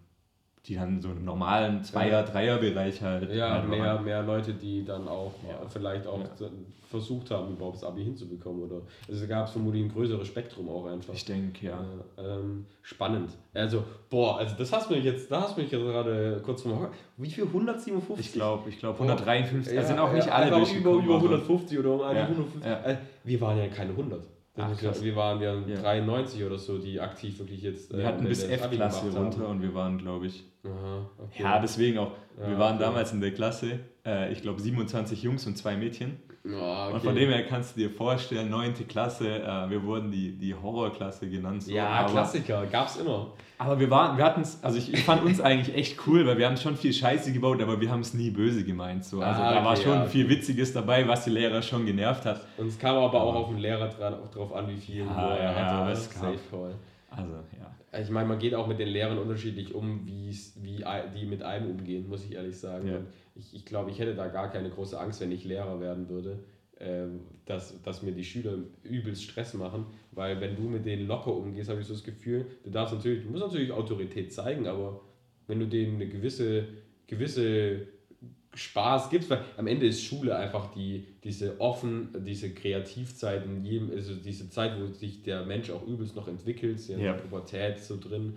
die dann so im normalen Zweier-, Dreier-Bereich halt. Ja, halt mehr, mehr Leute, die dann auch ja. vielleicht auch ja. versucht haben, überhaupt das Abi hinzubekommen. Oder also gab es vermutlich ein größeres Spektrum auch einfach. Ich denke, ja. Ähm, spannend. Also, boah, also das hast du mich jetzt, da hast du mich jetzt gerade kurz vom Wie viel? 157? Ich glaube, ich glaube 153. Ja, also sind auch nicht alle über, über 150 oder um 150. Äh, wir waren ja keine 100. Ach, wir waren ja, ja 93 oder so, die aktiv wirklich jetzt. Wir äh, hatten bis F-Klasse runter und wir waren, glaube ich. Aha, okay. Ja, deswegen auch. Ja, wir waren okay. damals in der Klasse, äh, ich glaube 27 Jungs und zwei Mädchen. Oh, okay. Und von dem her kannst du dir vorstellen, 9. Klasse, äh, wir wurden die, die Horrorklasse genannt. So. Ja, aber, Klassiker, gab's immer. Aber wir waren, wir hatten es, also ich, ich, fand uns eigentlich echt cool, weil wir haben schon viel Scheiße gebaut, aber wir haben es nie böse gemeint. So. Also ah, da war schon ja, viel Witziges dabei, was die Lehrer schon genervt hat. Und es kam aber auch auf den Lehrer dran, auch drauf an, wie viel ja, er hatte. Ja, es Safe Call. Also, ja. Ich meine, man geht auch mit den Lehrern unterschiedlich um, wie die mit einem umgehen, muss ich ehrlich sagen. Ja. Ich, ich glaube, ich hätte da gar keine große Angst, wenn ich Lehrer werden würde ähm, dass, dass mir die Schüler übelst Stress machen, weil wenn du mit denen locker umgehst, habe ich so das Gefühl, du darfst natürlich, du musst natürlich Autorität zeigen, aber wenn du denen eine gewisse, gewisse Spaß gibst, weil am Ende ist Schule einfach die, diese offen, diese Kreativzeit in jedem, also diese Zeit, wo sich der Mensch auch übelst noch entwickelt, in ja. der Pubertät so drin.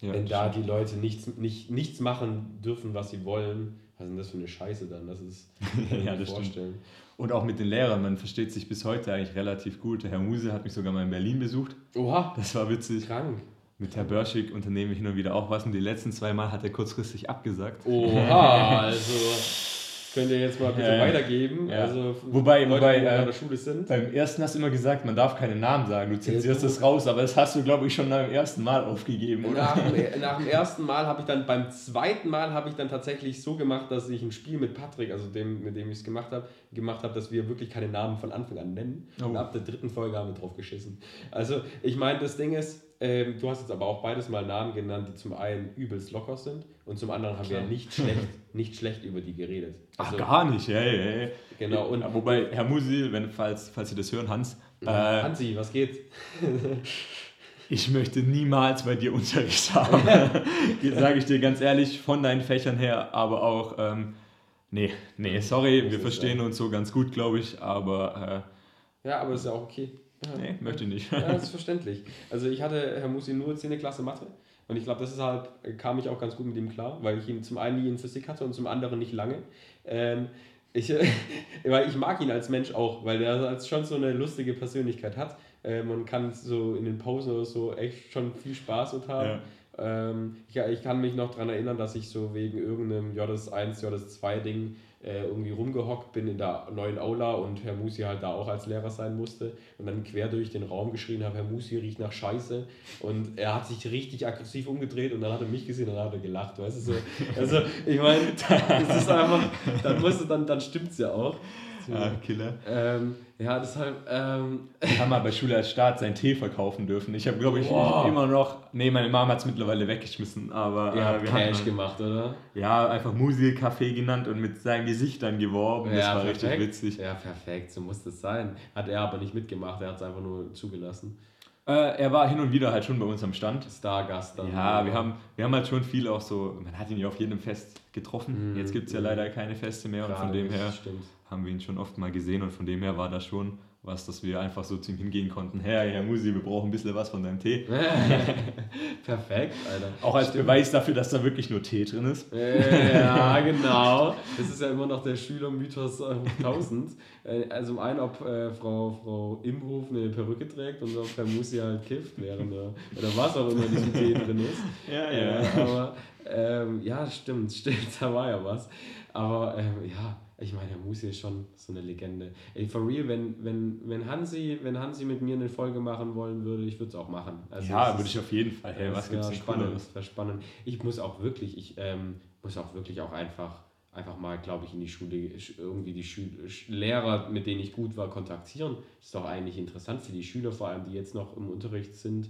Ja, wenn da die Leute nichts, nicht, nichts machen dürfen, was sie wollen, was ist denn das für eine Scheiße dann? Das ist, ja, das vorstellen. Stimmt. Und auch mit den Lehrern, man versteht sich bis heute eigentlich relativ gut. Der Herr Muse hat mich sogar mal in Berlin besucht. Oha. Das war witzig. Krank. Mit Herr Börschig unternehme ich hin und wieder auch was und die letzten zwei Mal hat er kurzfristig abgesagt. Oha, also könnt ihr jetzt mal bitte ja, weitergeben. Ja. Also wobei, Leute, wobei äh, der Schule sind. beim ersten hast du immer gesagt, man darf keinen Namen sagen, du zensierst das raus, aber das hast du, glaube ich, schon beim ersten Mal aufgegeben. Oder? Nach, dem, nach dem ersten Mal habe ich dann, beim zweiten Mal habe ich dann tatsächlich so gemacht, dass ich ein Spiel mit Patrick, also dem, mit dem ich es gemacht habe, gemacht habe, dass wir wirklich keine Namen von Anfang an nennen. Oh. Und ab der dritten Folge haben wir drauf geschissen. Also ich meine, das Ding ist, ähm, du hast jetzt aber auch beides mal Namen genannt, die zum einen übelst locker sind und zum anderen haben wir nicht schlecht, nicht schlecht über die geredet. Also, Ach, gar nicht, hey, hey. Genau. Und, Wobei, Herr Musi, wenn, falls, falls Sie das hören, Hans. Äh, Hansi, was geht? ich möchte niemals bei dir Unterricht haben. Sage ich dir ganz ehrlich, von deinen Fächern her, aber auch, ähm, nee, nee, sorry, wir verstehen uns so ganz gut, glaube ich, aber. Äh, ja, aber ist ja auch okay. Ja. Nee, möchte ich nicht. Ja, das ist verständlich. Also ich hatte Herr Musi nur 10. Klasse Mathe und ich glaube, deshalb kam ich auch ganz gut mit ihm klar, weil ich ihn zum einen nie in Physik hatte und zum anderen nicht lange. Ähm, ich, weil ich mag ihn als Mensch auch, weil er schon so eine lustige Persönlichkeit hat. Äh, man kann so in den Pausen oder so echt schon viel Spaß mit haben. Ja. Ähm, ich, ich kann mich noch daran erinnern, dass ich so wegen irgendeinem JS1, JS2-Ding äh, irgendwie rumgehockt bin in der neuen Aula und Herr Musi halt da auch als Lehrer sein musste und dann quer durch den Raum geschrien habe, Herr Musi riecht nach Scheiße und er hat sich richtig aggressiv umgedreht und dann hat er mich gesehen und dann hat er gelacht, weißt du so. Also ich meine, es ist einfach, dann dann, dann stimmt es ja auch. Ah, Killer. Ähm, ja, deshalb. Ähm, ich habe mal bei Schule als Staat seinen Tee verkaufen dürfen. Ich habe, glaube ich, wow. immer noch. Nee, meine Mama hat es mittlerweile weggeschmissen, aber. Ja, äh, wir Cash gemacht, oder? Ja, einfach Musilkaffee genannt und mit seinem Gesicht dann geworben. Das ja, war perfekt. richtig witzig. Ja, perfekt, so muss das sein. Hat er aber nicht mitgemacht, er hat es einfach nur zugelassen. Äh, er war hin und wieder halt schon bei uns am Stand. Stargast dann. Ja, wir haben, wir haben halt schon viel auch so, man hat ihn ja auf jedem Fest getroffen. Mm, Jetzt gibt es ja mm. leider keine Feste mehr und von dem her haben wir ihn schon oft mal gesehen und von dem her war das schon was, dass wir einfach so zu ihm hingehen konnten. Herr, Herr Musi, wir brauchen ein bisschen was von deinem Tee. Perfekt, Alter. Auch als Stimmt. Beweis dafür, dass da wirklich nur Tee drin ist. Ja, genau. Das ist ja immer noch der Schülermythos 1000. Äh, also um einen, ob äh, Frau, Frau Imhof eine Perücke trägt und ob Herr Musi halt kifft, während er, oder was auch immer in diesem Tee drin ist. Ja, ja. Äh, aber ähm, ja, stimmt, stimmt, da war ja was. Aber ähm, ja, ich meine, der Musi ist schon so eine Legende. Ey, for real, wenn, wenn, wenn, Hansi, wenn Hansi mit mir eine Folge machen wollen würde, ich würde es auch machen. Also ja, würde ich auf jeden Fall. Hey, was gibt's spannend, Das wäre spannend. Ich muss auch wirklich, ich ähm, muss auch wirklich auch einfach, einfach mal, glaube ich, in die Schule, irgendwie die Schül Lehrer, mit denen ich gut war, kontaktieren. Ist doch eigentlich interessant für die Schüler, vor allem, die jetzt noch im Unterricht sind.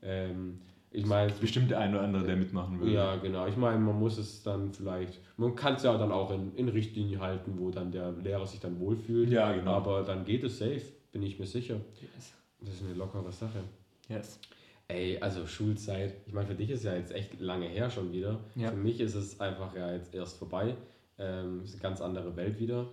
Ähm, ich meine, bestimmt der eine oder andere, der mitmachen will. Ja, genau. Ich meine, man muss es dann vielleicht, man kann es ja dann auch in, in Richtlinien halten, wo dann der Lehrer sich dann wohlfühlt. Ja, genau. Aber dann geht es safe, bin ich mir sicher. Yes. Das ist eine lockere Sache. Yes. Ey, also Schulzeit, ich meine, für dich ist ja jetzt echt lange her schon wieder. Ja. Für mich ist es einfach ja jetzt erst vorbei. Ähm, ist eine ganz andere Welt wieder.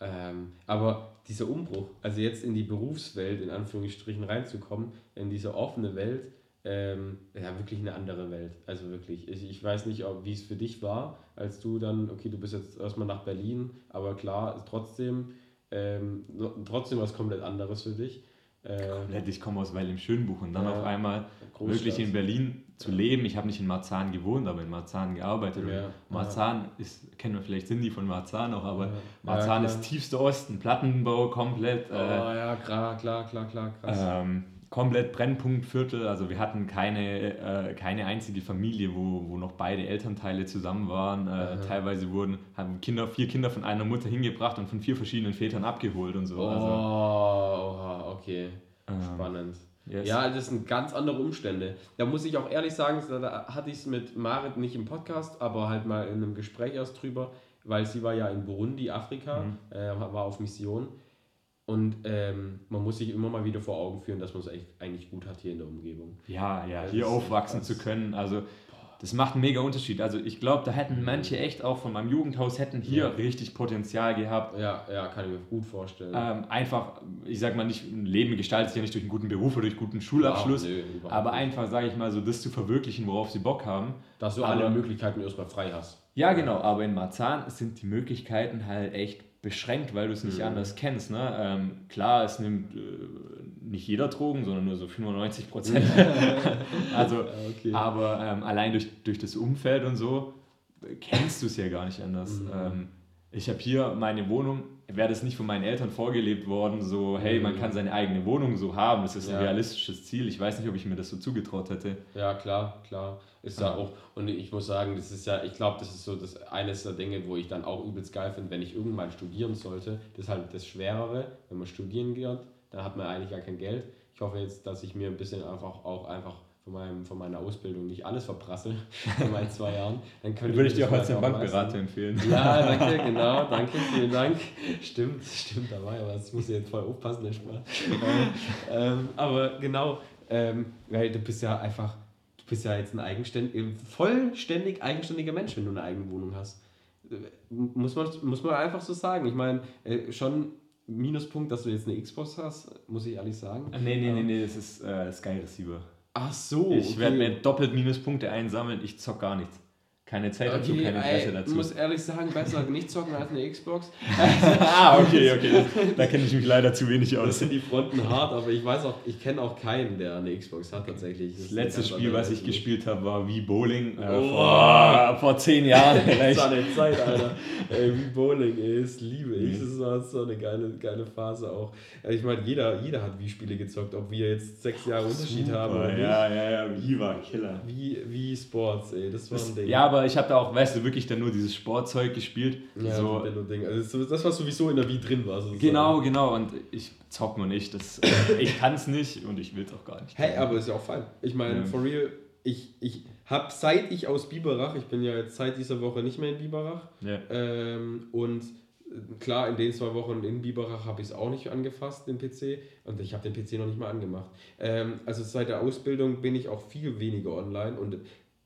Ähm, aber dieser Umbruch, also jetzt in die Berufswelt in Anführungsstrichen reinzukommen, in diese offene Welt, ähm, ja, wirklich eine andere Welt. Also wirklich. Ich, ich weiß nicht, wie es für dich war, als du dann, okay, du bist jetzt erstmal nach Berlin, aber klar, trotzdem, ähm, trotzdem was komplett anderes für dich. Äh, komplett, ich komme aus Weil im Schönbuch und dann ja, auf einmal Großstadt. wirklich in Berlin zu leben. Ich habe nicht in Marzahn gewohnt, aber in Marzahn gearbeitet. Ja, Marzahn ja. ist, kennen wir vielleicht Cindy von Marzahn auch, aber Marzahn ist tiefster Osten, Plattenbau komplett. Äh, oh ja, klar, klar, klar, klar, krass. Ähm, komplett Brennpunktviertel. Also wir hatten keine, äh, keine einzige Familie, wo, wo noch beide Elternteile zusammen waren. Äh, teilweise wurden haben Kinder, vier Kinder von einer Mutter hingebracht und von vier verschiedenen Vätern abgeholt und so. Oh, also, oha, okay. Ähm, Spannend. Yes. Ja, das sind ganz andere Umstände. Da muss ich auch ehrlich sagen, da hatte ich es mit Marit nicht im Podcast, aber halt mal in einem Gespräch erst drüber, weil sie war ja in Burundi, Afrika, mhm. äh, war auf Mission. Und ähm, man muss sich immer mal wieder vor Augen führen, dass man es eigentlich gut hat hier in der Umgebung. Ja, ja, hier aufwachsen zu können. Also das macht einen mega Unterschied. Also ich glaube, da hätten mhm. manche echt auch von meinem Jugendhaus hätten hier ja. richtig Potenzial gehabt. Ja, ja, kann ich mir gut vorstellen. Ähm, einfach, ich sag mal nicht, ein Leben gestaltet sich ja nicht durch einen guten Beruf oder durch einen guten Schulabschluss, ja, nö, aber einfach, sage ich mal, so das zu verwirklichen, worauf sie Bock haben. Dass du aber, alle Möglichkeiten erstmal frei hast. Ja, genau, aber in Marzahn sind die Möglichkeiten halt echt beschränkt, weil du es nicht mhm. anders kennst. Ne? Ähm, klar, es nimmt äh, nicht jeder Drogen, sondern nur so 95 Prozent. also, okay. aber ähm, allein durch, durch das Umfeld und so kennst du es ja gar nicht anders. Mhm. Ähm, ich habe hier meine Wohnung, wäre das nicht von meinen Eltern vorgelebt worden, so, hey, man kann mhm. seine eigene Wohnung so haben, das ist ja. ein realistisches Ziel. Ich weiß nicht, ob ich mir das so zugetraut hätte. Ja, klar, klar. Ist ja auch, und ich muss sagen, das ist ja, ich glaube, das ist so das eines der Dinge, wo ich dann auch übelst geil finde, wenn ich irgendwann studieren sollte. Das ist halt das Schwerere, wenn man studieren geht, dann hat man eigentlich gar kein Geld. Ich hoffe jetzt, dass ich mir ein bisschen einfach auch einfach von, meinem, von meiner Ausbildung nicht alles verprassel in meinen zwei Jahren. Dann könnte würde ich dir auch als Bankberater empfehlen. Ja, danke, genau, danke, vielen Dank. Stimmt, stimmt, da war ja was. Muss ich jetzt voll aufpassen, der Spaß. ähm, aber genau, ähm, weil du bist ja einfach, du bist ja jetzt ein eigenständig, vollständig eigenständiger Mensch, wenn du eine eigene Wohnung hast. Muss man, muss man einfach so sagen. Ich meine, äh, schon Minuspunkt, dass du jetzt eine Xbox hast, muss ich ehrlich sagen. Nee, nee, nee, nee, das ist äh, Sky Receiver. Ach so. Ich okay. werde mir doppelt Minuspunkte einsammeln, ich zock gar nichts. Keine Zeit okay, dazu, kein Interesse dazu. Ich muss ehrlich sagen, besser nicht zocken als eine Xbox. ah, okay, okay. Da kenne ich mich leider zu wenig aus. Das sind die Fronten hart, aber ich weiß auch, ich kenne auch keinen, der eine Xbox hat tatsächlich. Das, das letzte Spiel, was ich gespielt habe, war wie Bowling äh, oh. vor, vor zehn Jahren. das war eine Zeit, Alter. Ey, wie Bowling ist, liebe ich. Das war so eine geile, geile Phase auch. Ich meine, jeder, jeder hat wie Spiele gezockt, ob wir jetzt sechs Jahre Unterschied Super, haben. Oder ja, ja, ja, wie war Killer. Wie, wie Sports, ey, das war ein Ding. Ja, aber aber ich habe da auch, weißt du, wirklich dann nur dieses Sportzeug gespielt. Ja, so. Nintendo-Ding. Also das, was sowieso in der Wii drin war. Sozusagen. Genau, genau. Und ich zock nur nicht. Das, ich kann es nicht und ich will es auch gar nicht. Hey, aber ist ja auch fein. Ich meine, ja. for real, ich, ich habe seit ich aus Biberach, ich bin ja jetzt seit dieser Woche nicht mehr in Biberach, ja. ähm, und klar, in den zwei Wochen in Biberach habe ich es auch nicht angefasst, den PC. Und ich habe den PC noch nicht mal angemacht. Ähm, also seit der Ausbildung bin ich auch viel weniger online und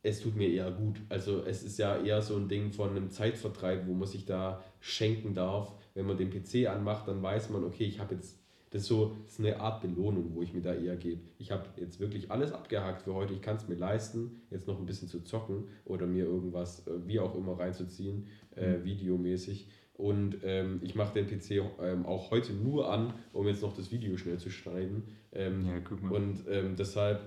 es tut mir eher gut. Also es ist ja eher so ein Ding von einem Zeitvertreib, wo man sich da schenken darf. Wenn man den PC anmacht, dann weiß man, okay, ich habe jetzt, das ist so das ist eine Art Belohnung, wo ich mir da eher gebe. Ich habe jetzt wirklich alles abgehakt für heute. Ich kann es mir leisten, jetzt noch ein bisschen zu zocken oder mir irgendwas, äh, wie auch immer, reinzuziehen, äh, mhm. videomäßig. Und ähm, ich mache den PC ähm, auch heute nur an, um jetzt noch das Video schnell zu schneiden. Ähm, ja, guck mal. Und ähm, deshalb,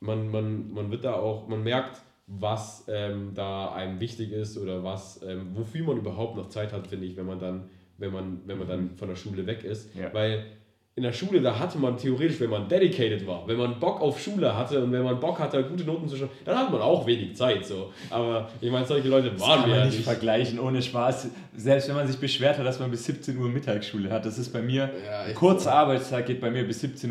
man, man, man wird da auch, man merkt, was ähm, da einem wichtig ist oder was, ähm, wofür man überhaupt noch Zeit hat, finde ich, wenn man dann, wenn man, wenn man dann mhm. von der Schule weg ist. Ja. Weil in der Schule, da hatte man theoretisch, wenn man dedicated war, wenn man Bock auf Schule hatte und wenn man Bock hatte, gute Noten zu schreiben, dann hat man auch wenig Zeit. So. Aber ich meine, solche Leute waren wir ja nicht. vergleichen, ohne Spaß. Selbst wenn man sich beschwert hat, dass man bis 17 Uhr Mittagsschule hat, das ist bei mir, ja, kurzer Arbeitstag geht bei mir bis 17.30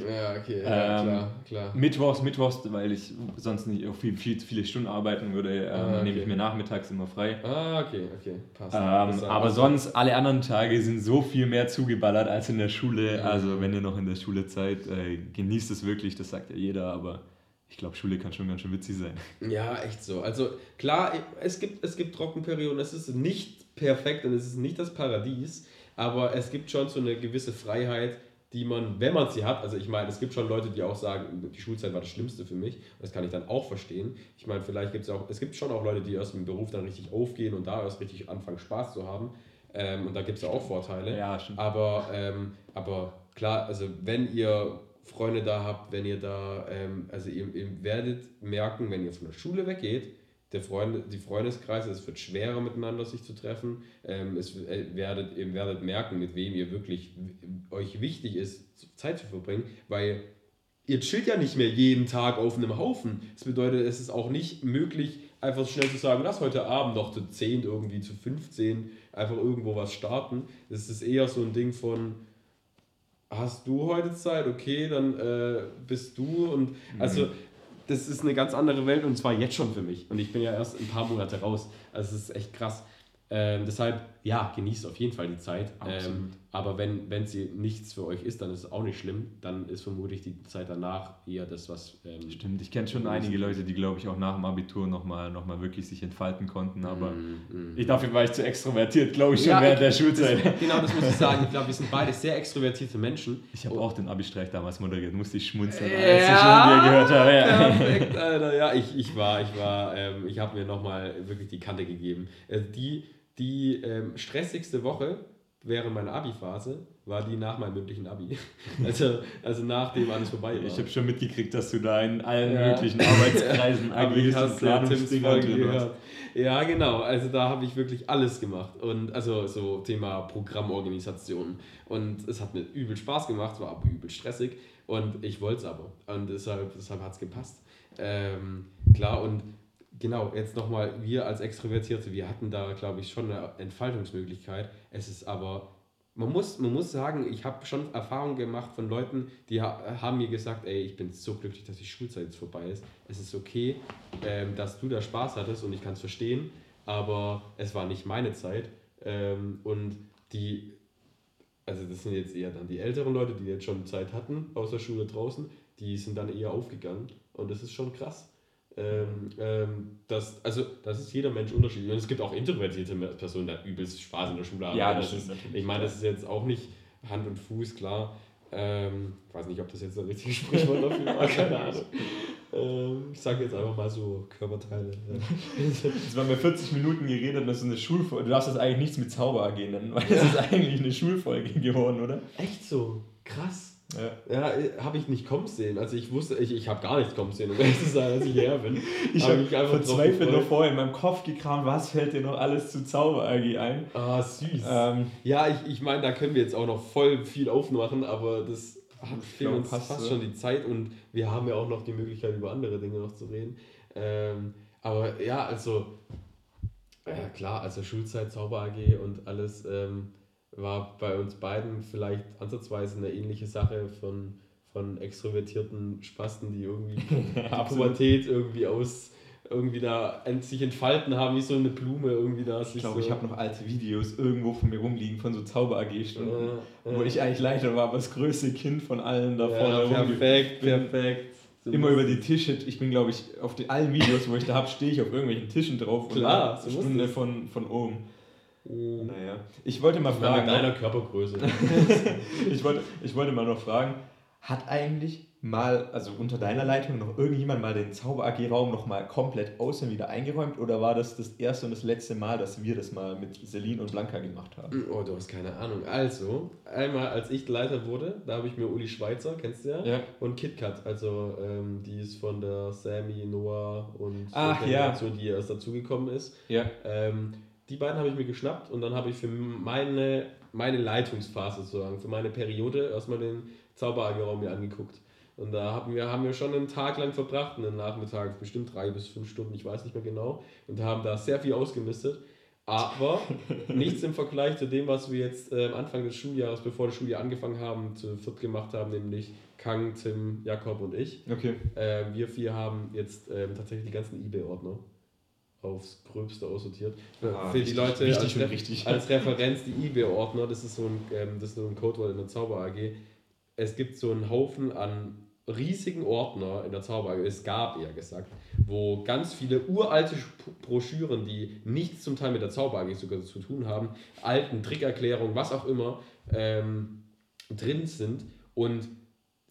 Uhr. Ja, okay, ja, ähm, klar, klar. Mittwochs, Mittwochs, weil ich sonst nicht auch viel, viel, viele Stunden arbeiten würde, ähm, ah, okay. nehme ich mir nachmittags immer frei. Ah, okay, okay, passt. Ähm, aber sonst, alle anderen Tage sind so viel mehr zugeballert als in der Schule also wenn ihr noch in der Schule seid, äh, genießt es wirklich, das sagt ja jeder, aber ich glaube, Schule kann schon ganz schön witzig sein. Ja, echt so. Also klar, es gibt, es gibt Trockenperioden, es ist nicht perfekt und es ist nicht das Paradies, aber es gibt schon so eine gewisse Freiheit, die man, wenn man sie hat, also ich meine, es gibt schon Leute, die auch sagen, die Schulzeit war das Schlimmste für mich. Das kann ich dann auch verstehen. Ich meine, vielleicht gibt es auch, es gibt schon auch Leute, die erst im Beruf dann richtig aufgehen und da erst richtig anfangen, Spaß zu haben. Ähm, und da gibt es ja auch Vorteile. Ja, stimmt. Aber, ähm, aber klar, also wenn ihr Freunde da habt, wenn ihr da, ähm, also ihr, ihr, werdet merken, wenn ihr von der Schule weggeht, der Freunde, die Freundeskreise, es wird schwerer miteinander sich zu treffen. Ähm, es äh, werdet, ihr werdet merken, mit wem ihr wirklich euch wichtig ist, Zeit zu verbringen, weil ihr chillt ja nicht mehr jeden Tag auf einem Haufen. Das bedeutet, es ist auch nicht möglich, einfach schnell zu sagen, lass heute Abend noch zu 10 irgendwie zu 15 einfach irgendwo was starten. Das ist eher so ein Ding von, hast du heute Zeit? Okay, dann äh, bist du und mhm. also das ist eine ganz andere Welt und zwar jetzt schon für mich. Und ich bin ja erst ein paar Monate raus. Also es ist echt krass. Ähm, deshalb, ja, genießt auf jeden Fall die Zeit. Ähm, aber wenn, wenn sie nichts für euch ist, dann ist es auch nicht schlimm. Dann ist vermutlich die Zeit danach eher das, was. Ähm, Stimmt, ich kenne schon einige Leute, die, glaube ich, auch nach dem Abitur nochmal noch mal wirklich sich entfalten konnten. Aber mm, mm. ich dafür war ich zu extrovertiert, glaube ich, schon ja, während ich, der Schulzeit. Das, genau, das muss ich sagen. Ich glaube, wir sind beide sehr extrovertierte Menschen. Ich habe oh. auch den Abi-Streich damals moderiert, musste ich schmunzeln, ja, als ich schon dir gehört habe. Ja. Perfekt, Alter. Ja, ich, ich war, ich war, ähm, ich habe mir nochmal wirklich die Kante gegeben. Also die die ähm, stressigste Woche während meiner Abi-Phase war die nach meinem mündlichen Abi. Also, also nachdem alles vorbei war. Ich habe schon mitgekriegt, dass du da in allen ja. möglichen Arbeitskreisen agierst hast. Ja, Tims gehört. Ja, genau. Also da habe ich wirklich alles gemacht. Und also so Thema Programmorganisation. Und es hat mir übel Spaß gemacht, war aber übel stressig. Und ich wollte es aber. Und deshalb, deshalb hat es gepasst. Ähm, klar, und genau, jetzt nochmal, wir als Extrovertierte, wir hatten da, glaube ich, schon eine Entfaltungsmöglichkeit. Es ist aber, man muss, man muss sagen, ich habe schon Erfahrungen gemacht von Leuten, die ha haben mir gesagt, ey, ich bin so glücklich, dass die Schulzeit jetzt vorbei ist. Es ist okay, ähm, dass du da Spaß hattest und ich kann es verstehen, aber es war nicht meine Zeit. Ähm, und die, also das sind jetzt eher dann die älteren Leute, die jetzt schon Zeit hatten aus der Schule draußen, die sind dann eher aufgegangen und das ist schon krass. Ähm, ähm, das, also, das ist jeder Mensch unterschiedlich. Und es gibt auch introvertierte Personen, die übelst Spaß in der Schule haben. Ja, das, das ist, natürlich. Ich meine, das ist jetzt auch nicht Hand und Fuß, klar. Ähm, ich weiß nicht, ob das jetzt ein richtiges Sprichwort dafür war, keine Ahnung. Ähm, ich sage jetzt einfach mal so Körperteile. Jetzt haben wir 40 Minuten geredet und das ist eine Schulfolge. Du darfst das eigentlich nichts mit Zauber gehen nennen, weil das ist eigentlich eine Schulfolge geworden, oder? Echt so? Krass. Ja, ja habe ich nicht kommen sehen. Also ich wusste, ich, ich habe gar nichts kommen sehen, um ehrlich zu sein, als ich her bin. ich habe mich einfach verzweifelt noch vorher in meinem Kopf gekramt, was fällt dir noch alles zu Zauber AG ein? Ah, süß. Ähm, ja, ich, ich meine, da können wir jetzt auch noch voll viel aufmachen, aber das fehlt uns fast, fast schon die Zeit und wir haben ja auch noch die Möglichkeit, über andere Dinge noch zu reden. Ähm, Aber ja, also, ja klar, also Schulzeit, Zauber AG und alles ähm, war bei uns beiden vielleicht ansatzweise eine ähnliche Sache von, von extrovertierten Spasten, die irgendwie die Pubertät irgendwie aus irgendwie da sich entfalten haben, wie so eine Blume irgendwie da. Ich glaube, so ich habe noch alte Videos irgendwo von mir rumliegen von so Zauber-AG-Stunden, ja, ja. wo ich eigentlich leider war, aber das größte Kind von allen da vorne ja, Perfekt, perfekt. So immer über die Tische. Ich bin, glaube ich, auf die, allen Videos, wo ich da habe, stehe ich auf irgendwelchen Tischen drauf. Klar, so Stunde von, von oben. Mhm. Naja. Ich wollte mal fragen. Mit deiner Körpergröße. ich, wollte, ich wollte mal noch fragen, hat eigentlich mal, also unter deiner Leitung, noch irgendjemand mal den Zauber AG-Raum noch mal komplett außen wieder eingeräumt oder war das das erste und das letzte Mal, dass wir das mal mit Celine und Blanca gemacht haben? Oh, du hast keine Ahnung. Also, einmal als ich Leiter wurde, da habe ich mir Uli Schweizer, kennst du ja? ja. Und KitKat, also ähm, die ist von der Sammy, Noah und Ach, der ja. Generation, die erst dazugekommen ist. Ja. Ähm, die beiden habe ich mir geschnappt und dann habe ich für meine, meine Leitungsphase sozusagen, für meine Periode erstmal den Zauber AG-Raum mir angeguckt. Und da haben wir, haben wir schon einen Tag lang verbracht, einen Nachmittag, bestimmt drei bis fünf Stunden, ich weiß nicht mehr genau, und haben da sehr viel ausgemistet. Aber nichts im Vergleich zu dem, was wir jetzt äh, Anfang des Schuljahres, bevor das Schuljahr angefangen haben, zu viert gemacht haben, nämlich Kang, Tim, Jakob und ich. Okay. Äh, wir vier haben jetzt äh, tatsächlich die ganzen eBay-Ordner aufs Gröbste aussortiert. Ah, Für die Leute als, Re als, Referenz die eBay-Ordner, das ist so ein, ähm, das ist so ein Codewort in der Zauber AG. Es gibt so einen Haufen an riesigen Ordner in der Zauber, es gab eher gesagt, wo ganz viele uralte Broschüren, die nichts zum Teil mit der Zauber AG sogar zu tun haben, alten Trickerklärungen, was auch immer, ähm, drin sind und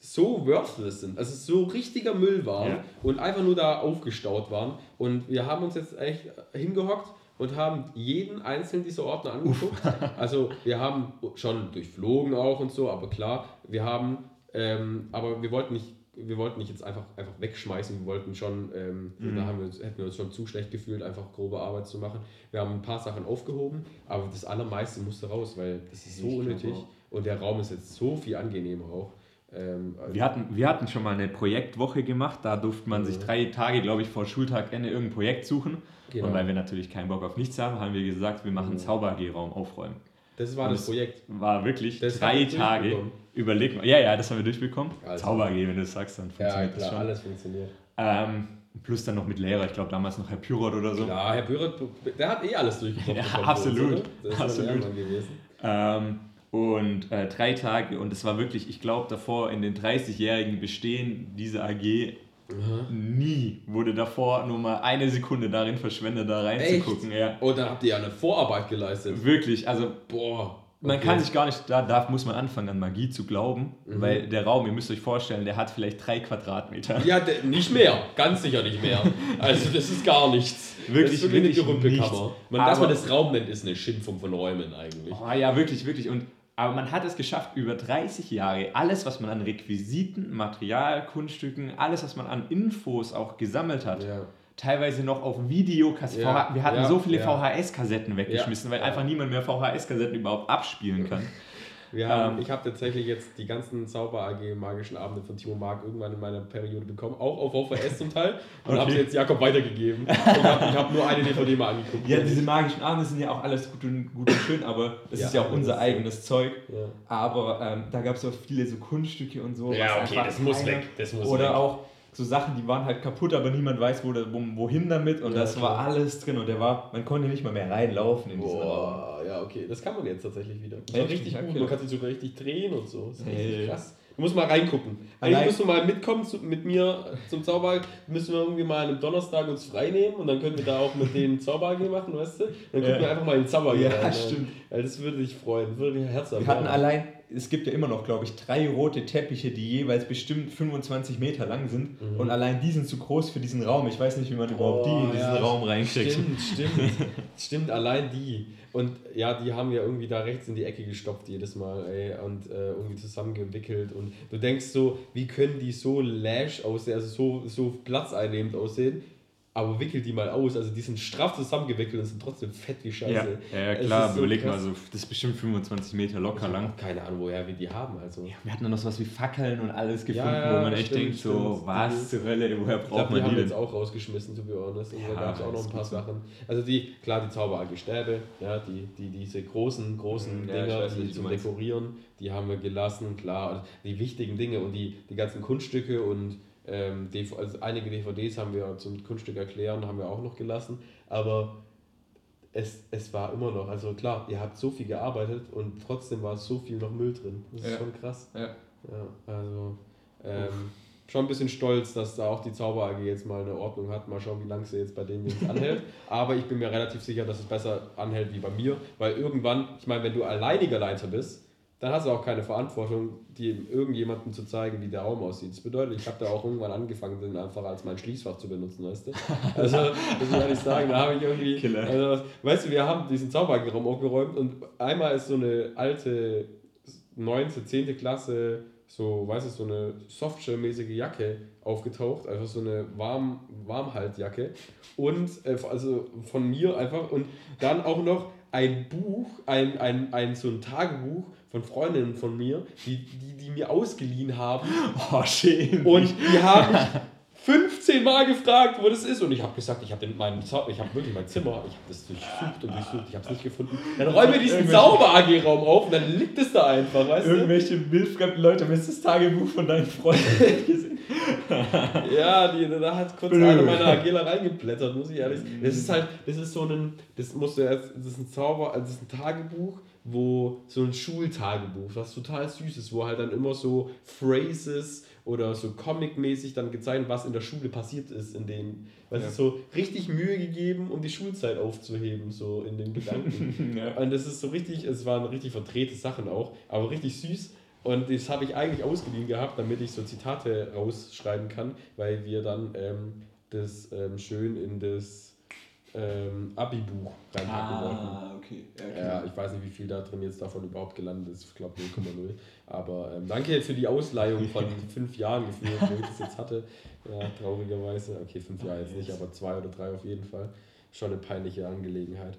so worthless sind, also so richtiger Müll waren ja. und einfach nur da aufgestaut waren. Und wir haben uns jetzt echt hingehockt und haben jeden einzelnen dieser Ordner angeguckt. also wir haben schon durchflogen auch und so, aber klar, wir haben ähm, aber wir wollten nicht, wir wollten nicht jetzt einfach, einfach wegschmeißen, wir wollten schon, ähm, mhm. da haben wir, hätten wir uns schon zu schlecht gefühlt, einfach grobe Arbeit zu machen. Wir haben ein paar Sachen aufgehoben, aber das allermeiste musste raus, weil das ist so ich unnötig und der Raum ist jetzt so viel angenehmer auch. Ähm, wir, hatten, wir hatten schon mal eine Projektwoche gemacht, da durfte man mhm. sich drei Tage, glaube ich, vor Schultagende irgendein Projekt suchen. Genau. Und weil wir natürlich keinen Bock auf nichts haben, haben wir gesagt, wir machen mhm. Zauber-G-Raum aufräumen. Das war und das Projekt. War wirklich das drei Tage. Überleg mal. Ja, ja, das haben wir durchbekommen. Also. Zauber wenn du das sagst, dann funktioniert ja, klar, das schon. alles funktioniert. Ähm, plus dann noch mit Lehrer, ich glaube damals noch Herr Pyrot oder so. Ja, Herr Pyrot, der hat eh alles durchbekommen. ja, absolut. Das ist absolut. gewesen. Ähm, und äh, drei Tage und es war wirklich, ich glaube davor in den 30-jährigen Bestehen dieser AG Mhm. Nie wurde davor nur mal eine Sekunde darin verschwendet, da reinzugucken. Ja. Und da habt ihr ja eine Vorarbeit geleistet. Wirklich, also boah. Man kann sich gar nicht, da darf, muss man anfangen an Magie zu glauben, mhm. weil der Raum, ihr müsst euch vorstellen, der hat vielleicht drei Quadratmeter. Ja, der, nicht mehr, ganz sicher nicht mehr. Also das ist gar nichts. Wirklich, das ist wirklich eine Gerümpelkammer. Man, dass man das Raum nennt, ist eine Schimpfung von Räumen eigentlich. Oh ja, wirklich, wirklich. Und aber man hat es geschafft, über 30 Jahre alles, was man an Requisiten, Material, Kunststücken, alles, was man an Infos auch gesammelt hat, ja. teilweise noch auf Videokassetten. Ja. Wir hatten ja. so viele VHS-Kassetten weggeschmissen, weil einfach niemand mehr VHS-Kassetten überhaupt abspielen kann. Wir haben, ähm, ich habe tatsächlich jetzt die ganzen Zauber AG magischen Abende von Timo Mark irgendwann in meiner Periode bekommen, auch auf VHS zum Teil, und okay. habe sie jetzt Jakob weitergegeben. ich habe hab nur eine DVD mal angeguckt. Ja, diese magischen Abende sind ja auch alles gut und, gut und schön, aber das ja, ist ja auch unser eigenes Zeug. Ja. Aber ähm, da gab es auch viele so Kunststücke und so. Ja, okay, das muss weg. Das muss oder weg. auch so Sachen, die waren halt kaputt, aber niemand weiß, wo, wohin damit. Und ja, das klar. war alles drin. Und der war, man konnte nicht mal mehr reinlaufen in diesen Boah. Ja, okay, das kann man jetzt tatsächlich wieder. Das war richtig gut. Man kann sich sogar richtig drehen und so. Das ist hey. krass. Du musst mal reingucken. Eigentlich musst du mal mitkommen zu, mit mir zum Zauber. Müssen wir irgendwie mal am Donnerstag uns frei nehmen und dann können wir da auch mit denen Zauber machen, weißt du? Dann gucken ja. wir einfach mal in den Zauber Ja, rein, stimmt. Weil das würde dich freuen, würde dich herzhaft Wir hatten allein, es gibt ja immer noch, glaube ich, drei rote Teppiche, die jeweils bestimmt 25 Meter lang sind. Mhm. Und allein die sind zu groß für diesen Raum. Ich weiß nicht, wie man oh, überhaupt die in diesen ja, Raum reinkriegt. Stimmt, stimmt. stimmt, allein die. Und ja, die haben wir irgendwie da rechts in die Ecke gestopft jedes Mal, ey, und äh, irgendwie zusammengewickelt. Und du denkst so, wie können die so lash aussehen, also so, so platzeinnehmend aussehen? Aber wickel die mal aus. Also die sind straff zusammengewickelt und sind trotzdem fett wie Scheiße. Ja, ja klar, so überleg krass. mal, so, das ist bestimmt 25 Meter locker lang. Keine Ahnung, woher wir die haben. Also. Ja, wir hatten dann noch sowas wie Fackeln und alles gefunden, ja, wo man echt stimmt, denkt, so, stimmt. was zur Hölle, woher braucht glaub, man die, die haben denn? jetzt auch rausgeschmissen, to be honest. Und da gab es auch noch ein paar Sachen. Also die, klar, die Zauberalge Stäbe, ja, die, die, diese großen, großen Dinger, weiß, die zum Dekorieren, die haben wir gelassen, klar. Also die wichtigen Dinge und die, die ganzen Kunststücke und ähm, also einige DVDs haben wir zum Kunststück erklären, haben wir auch noch gelassen, aber es, es war immer noch, also klar, ihr habt so viel gearbeitet und trotzdem war so viel noch Müll drin. Das ist ja. schon krass. Ja. ja also ähm, schon ein bisschen stolz, dass da auch die Zauber AG jetzt mal eine Ordnung hat. Mal schauen, wie lange sie jetzt bei denen jetzt anhält. Aber ich bin mir relativ sicher, dass es besser anhält wie bei mir, weil irgendwann, ich meine, wenn du alleiniger Leiter bist, dann hast du auch keine Verantwortung, dir irgendjemandem zu zeigen, wie der Raum aussieht. Das bedeutet, ich habe da auch irgendwann angefangen, den einfach als mein Schließfach zu benutzen, weißt du? Also, das muss ich sagen, da habe ich irgendwie. Killer. Also, weißt du, wir haben diesen Zauberraum aufgeräumt und einmal ist so eine alte 9., 10. Klasse, so, weißt du, so eine Softshell-mäßige Jacke aufgetaucht, einfach so eine Warm Warmhaltjacke und äh, also von mir einfach und dann auch noch ein Buch, ein, ein, ein so ein Tagebuch von Freundinnen von mir, die, die, die mir ausgeliehen haben. Oh, schön. Und die haben mich 15 Mal gefragt, wo das ist. Und ich habe gesagt, ich habe mein, ich habe wirklich mein Zimmer, ich habe das durchsucht und durchsucht, ich habe es nicht gefunden. Dann räumen wir diesen Zauber-AG-Raum auf und dann liegt es da einfach, weißt Irgendwelche du? wildfremden Leute haben jetzt das Tagebuch von deinen Freunden gesehen. ja, die, da hat kurz einer meiner AGler reingeblättert, muss ich ehrlich sagen. Das ist halt, das ist so ein, das musst du erst, das ist ein Zauber, also das ist ein Tagebuch wo so ein Schultagebuch, was total süß ist, wo halt dann immer so Phrases oder so comic-mäßig dann gezeigt, was in der Schule passiert ist, in dem, was ja. ist so richtig Mühe gegeben, um die Schulzeit aufzuheben, so in den Gedanken. ja. Und das ist so richtig, es waren richtig verdrehte Sachen auch, aber richtig süß. Und das habe ich eigentlich ausgeliehen gehabt, damit ich so Zitate rausschreiben kann, weil wir dann ähm, das ähm, schön in das ähm, Abi-Buch reinpacken ah, wollten. Okay. Ja, okay. ja, ich weiß nicht, wie viel da drin jetzt davon überhaupt gelandet ist. Ich glaube 0,0. Aber ähm, danke für die Ausleihung von fünf Jahren gefühlt, wo ich das jetzt hatte. Ja, traurigerweise. Okay, fünf Jahre jetzt nicht, aber zwei oder drei auf jeden Fall. Schon eine peinliche Angelegenheit.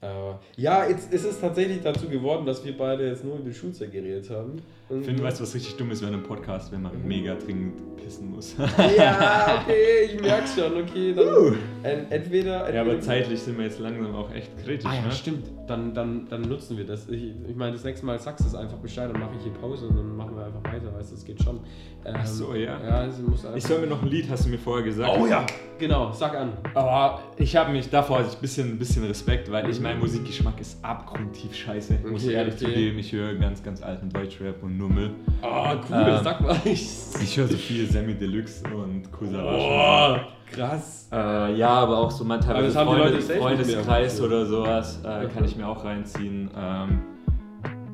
Äh, ja, jetzt ist es tatsächlich dazu geworden, dass wir beide jetzt nur über die Schulzeit geredet haben. Ich finde, weißt du, was richtig dumm ist während einem Podcast, wenn man mhm. mega dringend pissen muss. ja, okay, ich merke schon, okay. Dann uh. entweder, entweder, Ja, aber zeitlich sind wir jetzt langsam auch echt kritisch. Ah, ja, ne? stimmt. Dann, dann, dann nutzen wir das. Ich, ich meine, das nächste Mal sagst du es einfach Bescheid, dann mache ich hier Pause und dann machen wir einfach weiter, weißt du, das geht schon. Ähm, Ach so, ja. ja ich soll mir noch ein Lied, hast du mir vorher gesagt. Oh ja, genau, sag an. Aber ich habe mich davor also ein bisschen, bisschen Respekt, weil ich mein Musikgeschmack ist abgrundtief scheiße. Okay, muss ich ehrlich okay. zugeben, ich höre ganz, ganz alten Deutschrap und nur Müll. Ah, oh, cool, ähm, sag mal. ich höre so viel Sammy Deluxe und Kusara. Oh, krass. Äh, ja, aber auch so man teilweise Freunde, Freundeskreis oder sowas äh, kann ich mir auch reinziehen. Ähm,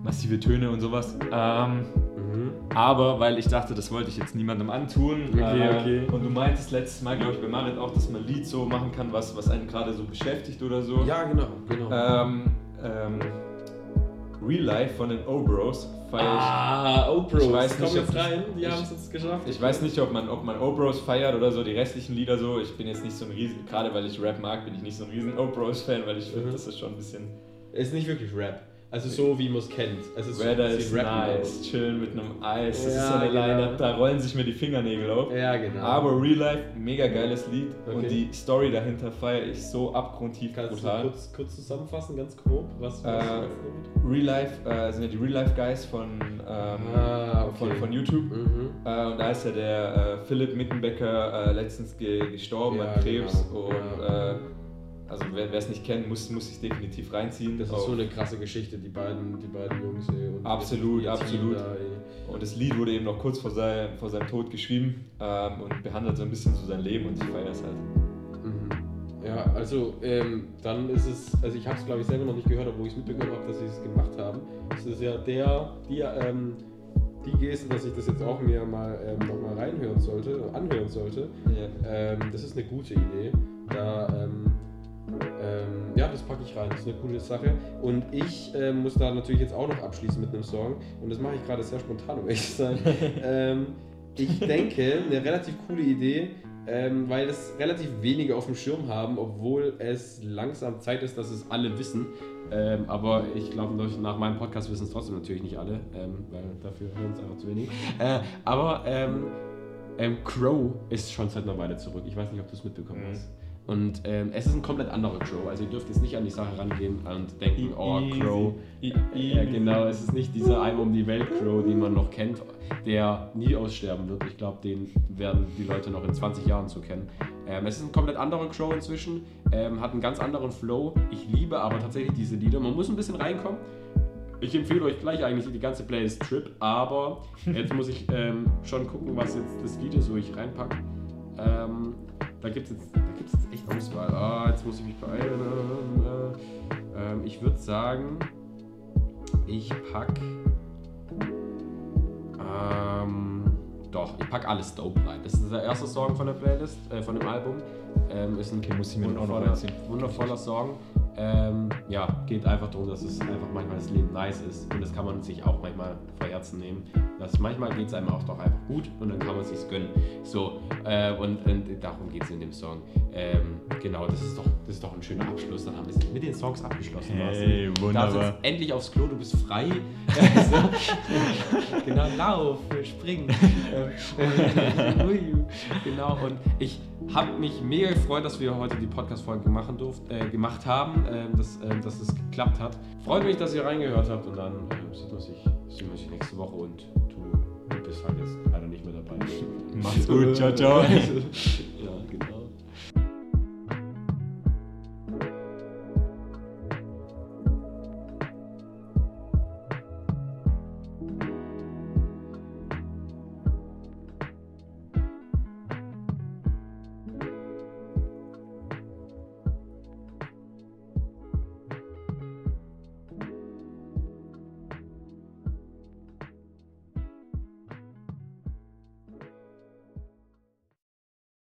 massive Töne und sowas. Ähm, mhm. Aber weil ich dachte, das wollte ich jetzt niemandem antun. Okay, äh, okay. Und du meintest letztes Mal, glaube ich, bei Marit auch, dass man Lied so machen kann, was, was einen gerade so beschäftigt oder so. Ja, genau. genau. Ähm, ähm, Real Life von den O-Bros feiere ich. Ah, O-Bros. Ich weiß nicht, jetzt rein, die haben es jetzt geschafft. Ich weiß nicht, ob man, ob man O-Bros feiert oder so, die restlichen Lieder so. Ich bin jetzt nicht so ein riesen, gerade weil ich Rap mag, bin ich nicht so ein riesen O-Bros-Fan, weil ich finde, mhm. das ist schon ein bisschen... Ist nicht wirklich Rap. Also so wie man es kennt. Also Weather is nice, chillen mit einem Eis. Das ja, ist so eine genau. Line-Up, da rollen sich mir die Fingernägel auf. Ja, genau. Aber Real Life, mega geiles Lied. Okay. Und die Story dahinter feiere ich so abgrundtief Kannst brutal. Kannst du kurz, kurz zusammenfassen, ganz grob? Was, was äh, Real Life äh, sind ja die Real Life Guys von, ähm, ah, okay. von, von YouTube. Mhm. Äh, und da ist ja der äh, Philipp Mittenbecker äh, letztens ge gestorben ja, an Krebs. Genau. Und. Äh, also wer es nicht kennt, muss, muss sich definitiv reinziehen. Das ist so eine krasse Geschichte, die beiden, die beiden Jungs. Ey, absolut, absolut. Da, und das Lied wurde eben noch kurz vor, sein, vor seinem Tod geschrieben ähm, und behandelt so ein bisschen so sein Leben und ich feiere es halt. Mhm. Ja, also ähm, dann ist es, also ich habe es glaube ich selber noch nicht gehört, obwohl ich es mitbekommen habe, dass sie es gemacht haben. Es ist ja der, die, ähm, die Geste, dass ich das jetzt auch mir mal ähm, nochmal reinhören sollte, anhören sollte. Yeah. Ähm, das ist eine gute Idee. Da ähm, ja, das packe ich rein, das ist eine coole Sache. Und ich äh, muss da natürlich jetzt auch noch abschließen mit einem Song. Und das mache ich gerade sehr spontan, um ehrlich zu sein. ähm, ich denke, eine relativ coole Idee ähm, weil es relativ wenige auf dem Schirm haben, obwohl es langsam Zeit ist, dass es alle wissen. Ähm, aber ich glaube, nach meinem Podcast wissen es trotzdem natürlich nicht alle, ähm, weil dafür hören es einfach zu wenig. Äh, aber ähm, ähm, Crow ist schon seit einer Weile zurück. Ich weiß nicht, ob du es mitbekommen mhm. hast. Und ähm, es ist ein komplett anderer Crow. Also ihr dürft jetzt nicht an die Sache rangehen und denken, oh Crow. Ja, genau, es ist nicht dieser Einmal um die Welt Crow, den man noch kennt, der nie aussterben wird. Ich glaube, den werden die Leute noch in 20 Jahren zu kennen. Ähm, es ist ein komplett anderer Crow inzwischen, ähm, hat einen ganz anderen Flow. Ich liebe aber tatsächlich diese Lieder. Man muss ein bisschen reinkommen. Ich empfehle euch gleich eigentlich die ganze Playlist Trip, aber jetzt muss ich ähm, schon gucken, was jetzt das Lied ist, wo ich reinpacke. Da gibt es jetzt, jetzt echt Auswahl. Ah, jetzt muss ich mich beeilen. Ähm, ich würde sagen, ich pack. Ähm, doch, ich pack alles Dope rein. Das ist der erste Song von der Playlist, äh, von dem Album. Ähm, ist ein okay, muss ich mir wundervoller, wundervoller Song. Ähm, ja, geht einfach darum, dass es einfach manchmal das Leben nice ist und das kann man sich auch manchmal vor Herzen nehmen. Das, manchmal geht es einem auch doch einfach gut und dann kann man es sich gönnen. So, äh, und, und, darum geht es in dem Song. Ähm, genau, das ist, doch, das ist doch ein schöner Abschluss. Dann haben wir es mit den Songs abgeschlossen. Hey, Marcel. wunderbar. Da endlich aufs Klo, du bist frei. genau, lauf, spring. genau, und ich habe mich mega gefreut, dass wir heute die Podcast-Folge machen äh, gemacht haben, dass, äh, dass es geklappt hat. Freut mich, dass ihr reingehört habt und dann äh, sieht man sich, sehen wir sich nächste Woche und du, du bist halt jetzt leider nicht mehr dabei. Macht's gut, ciao, ciao.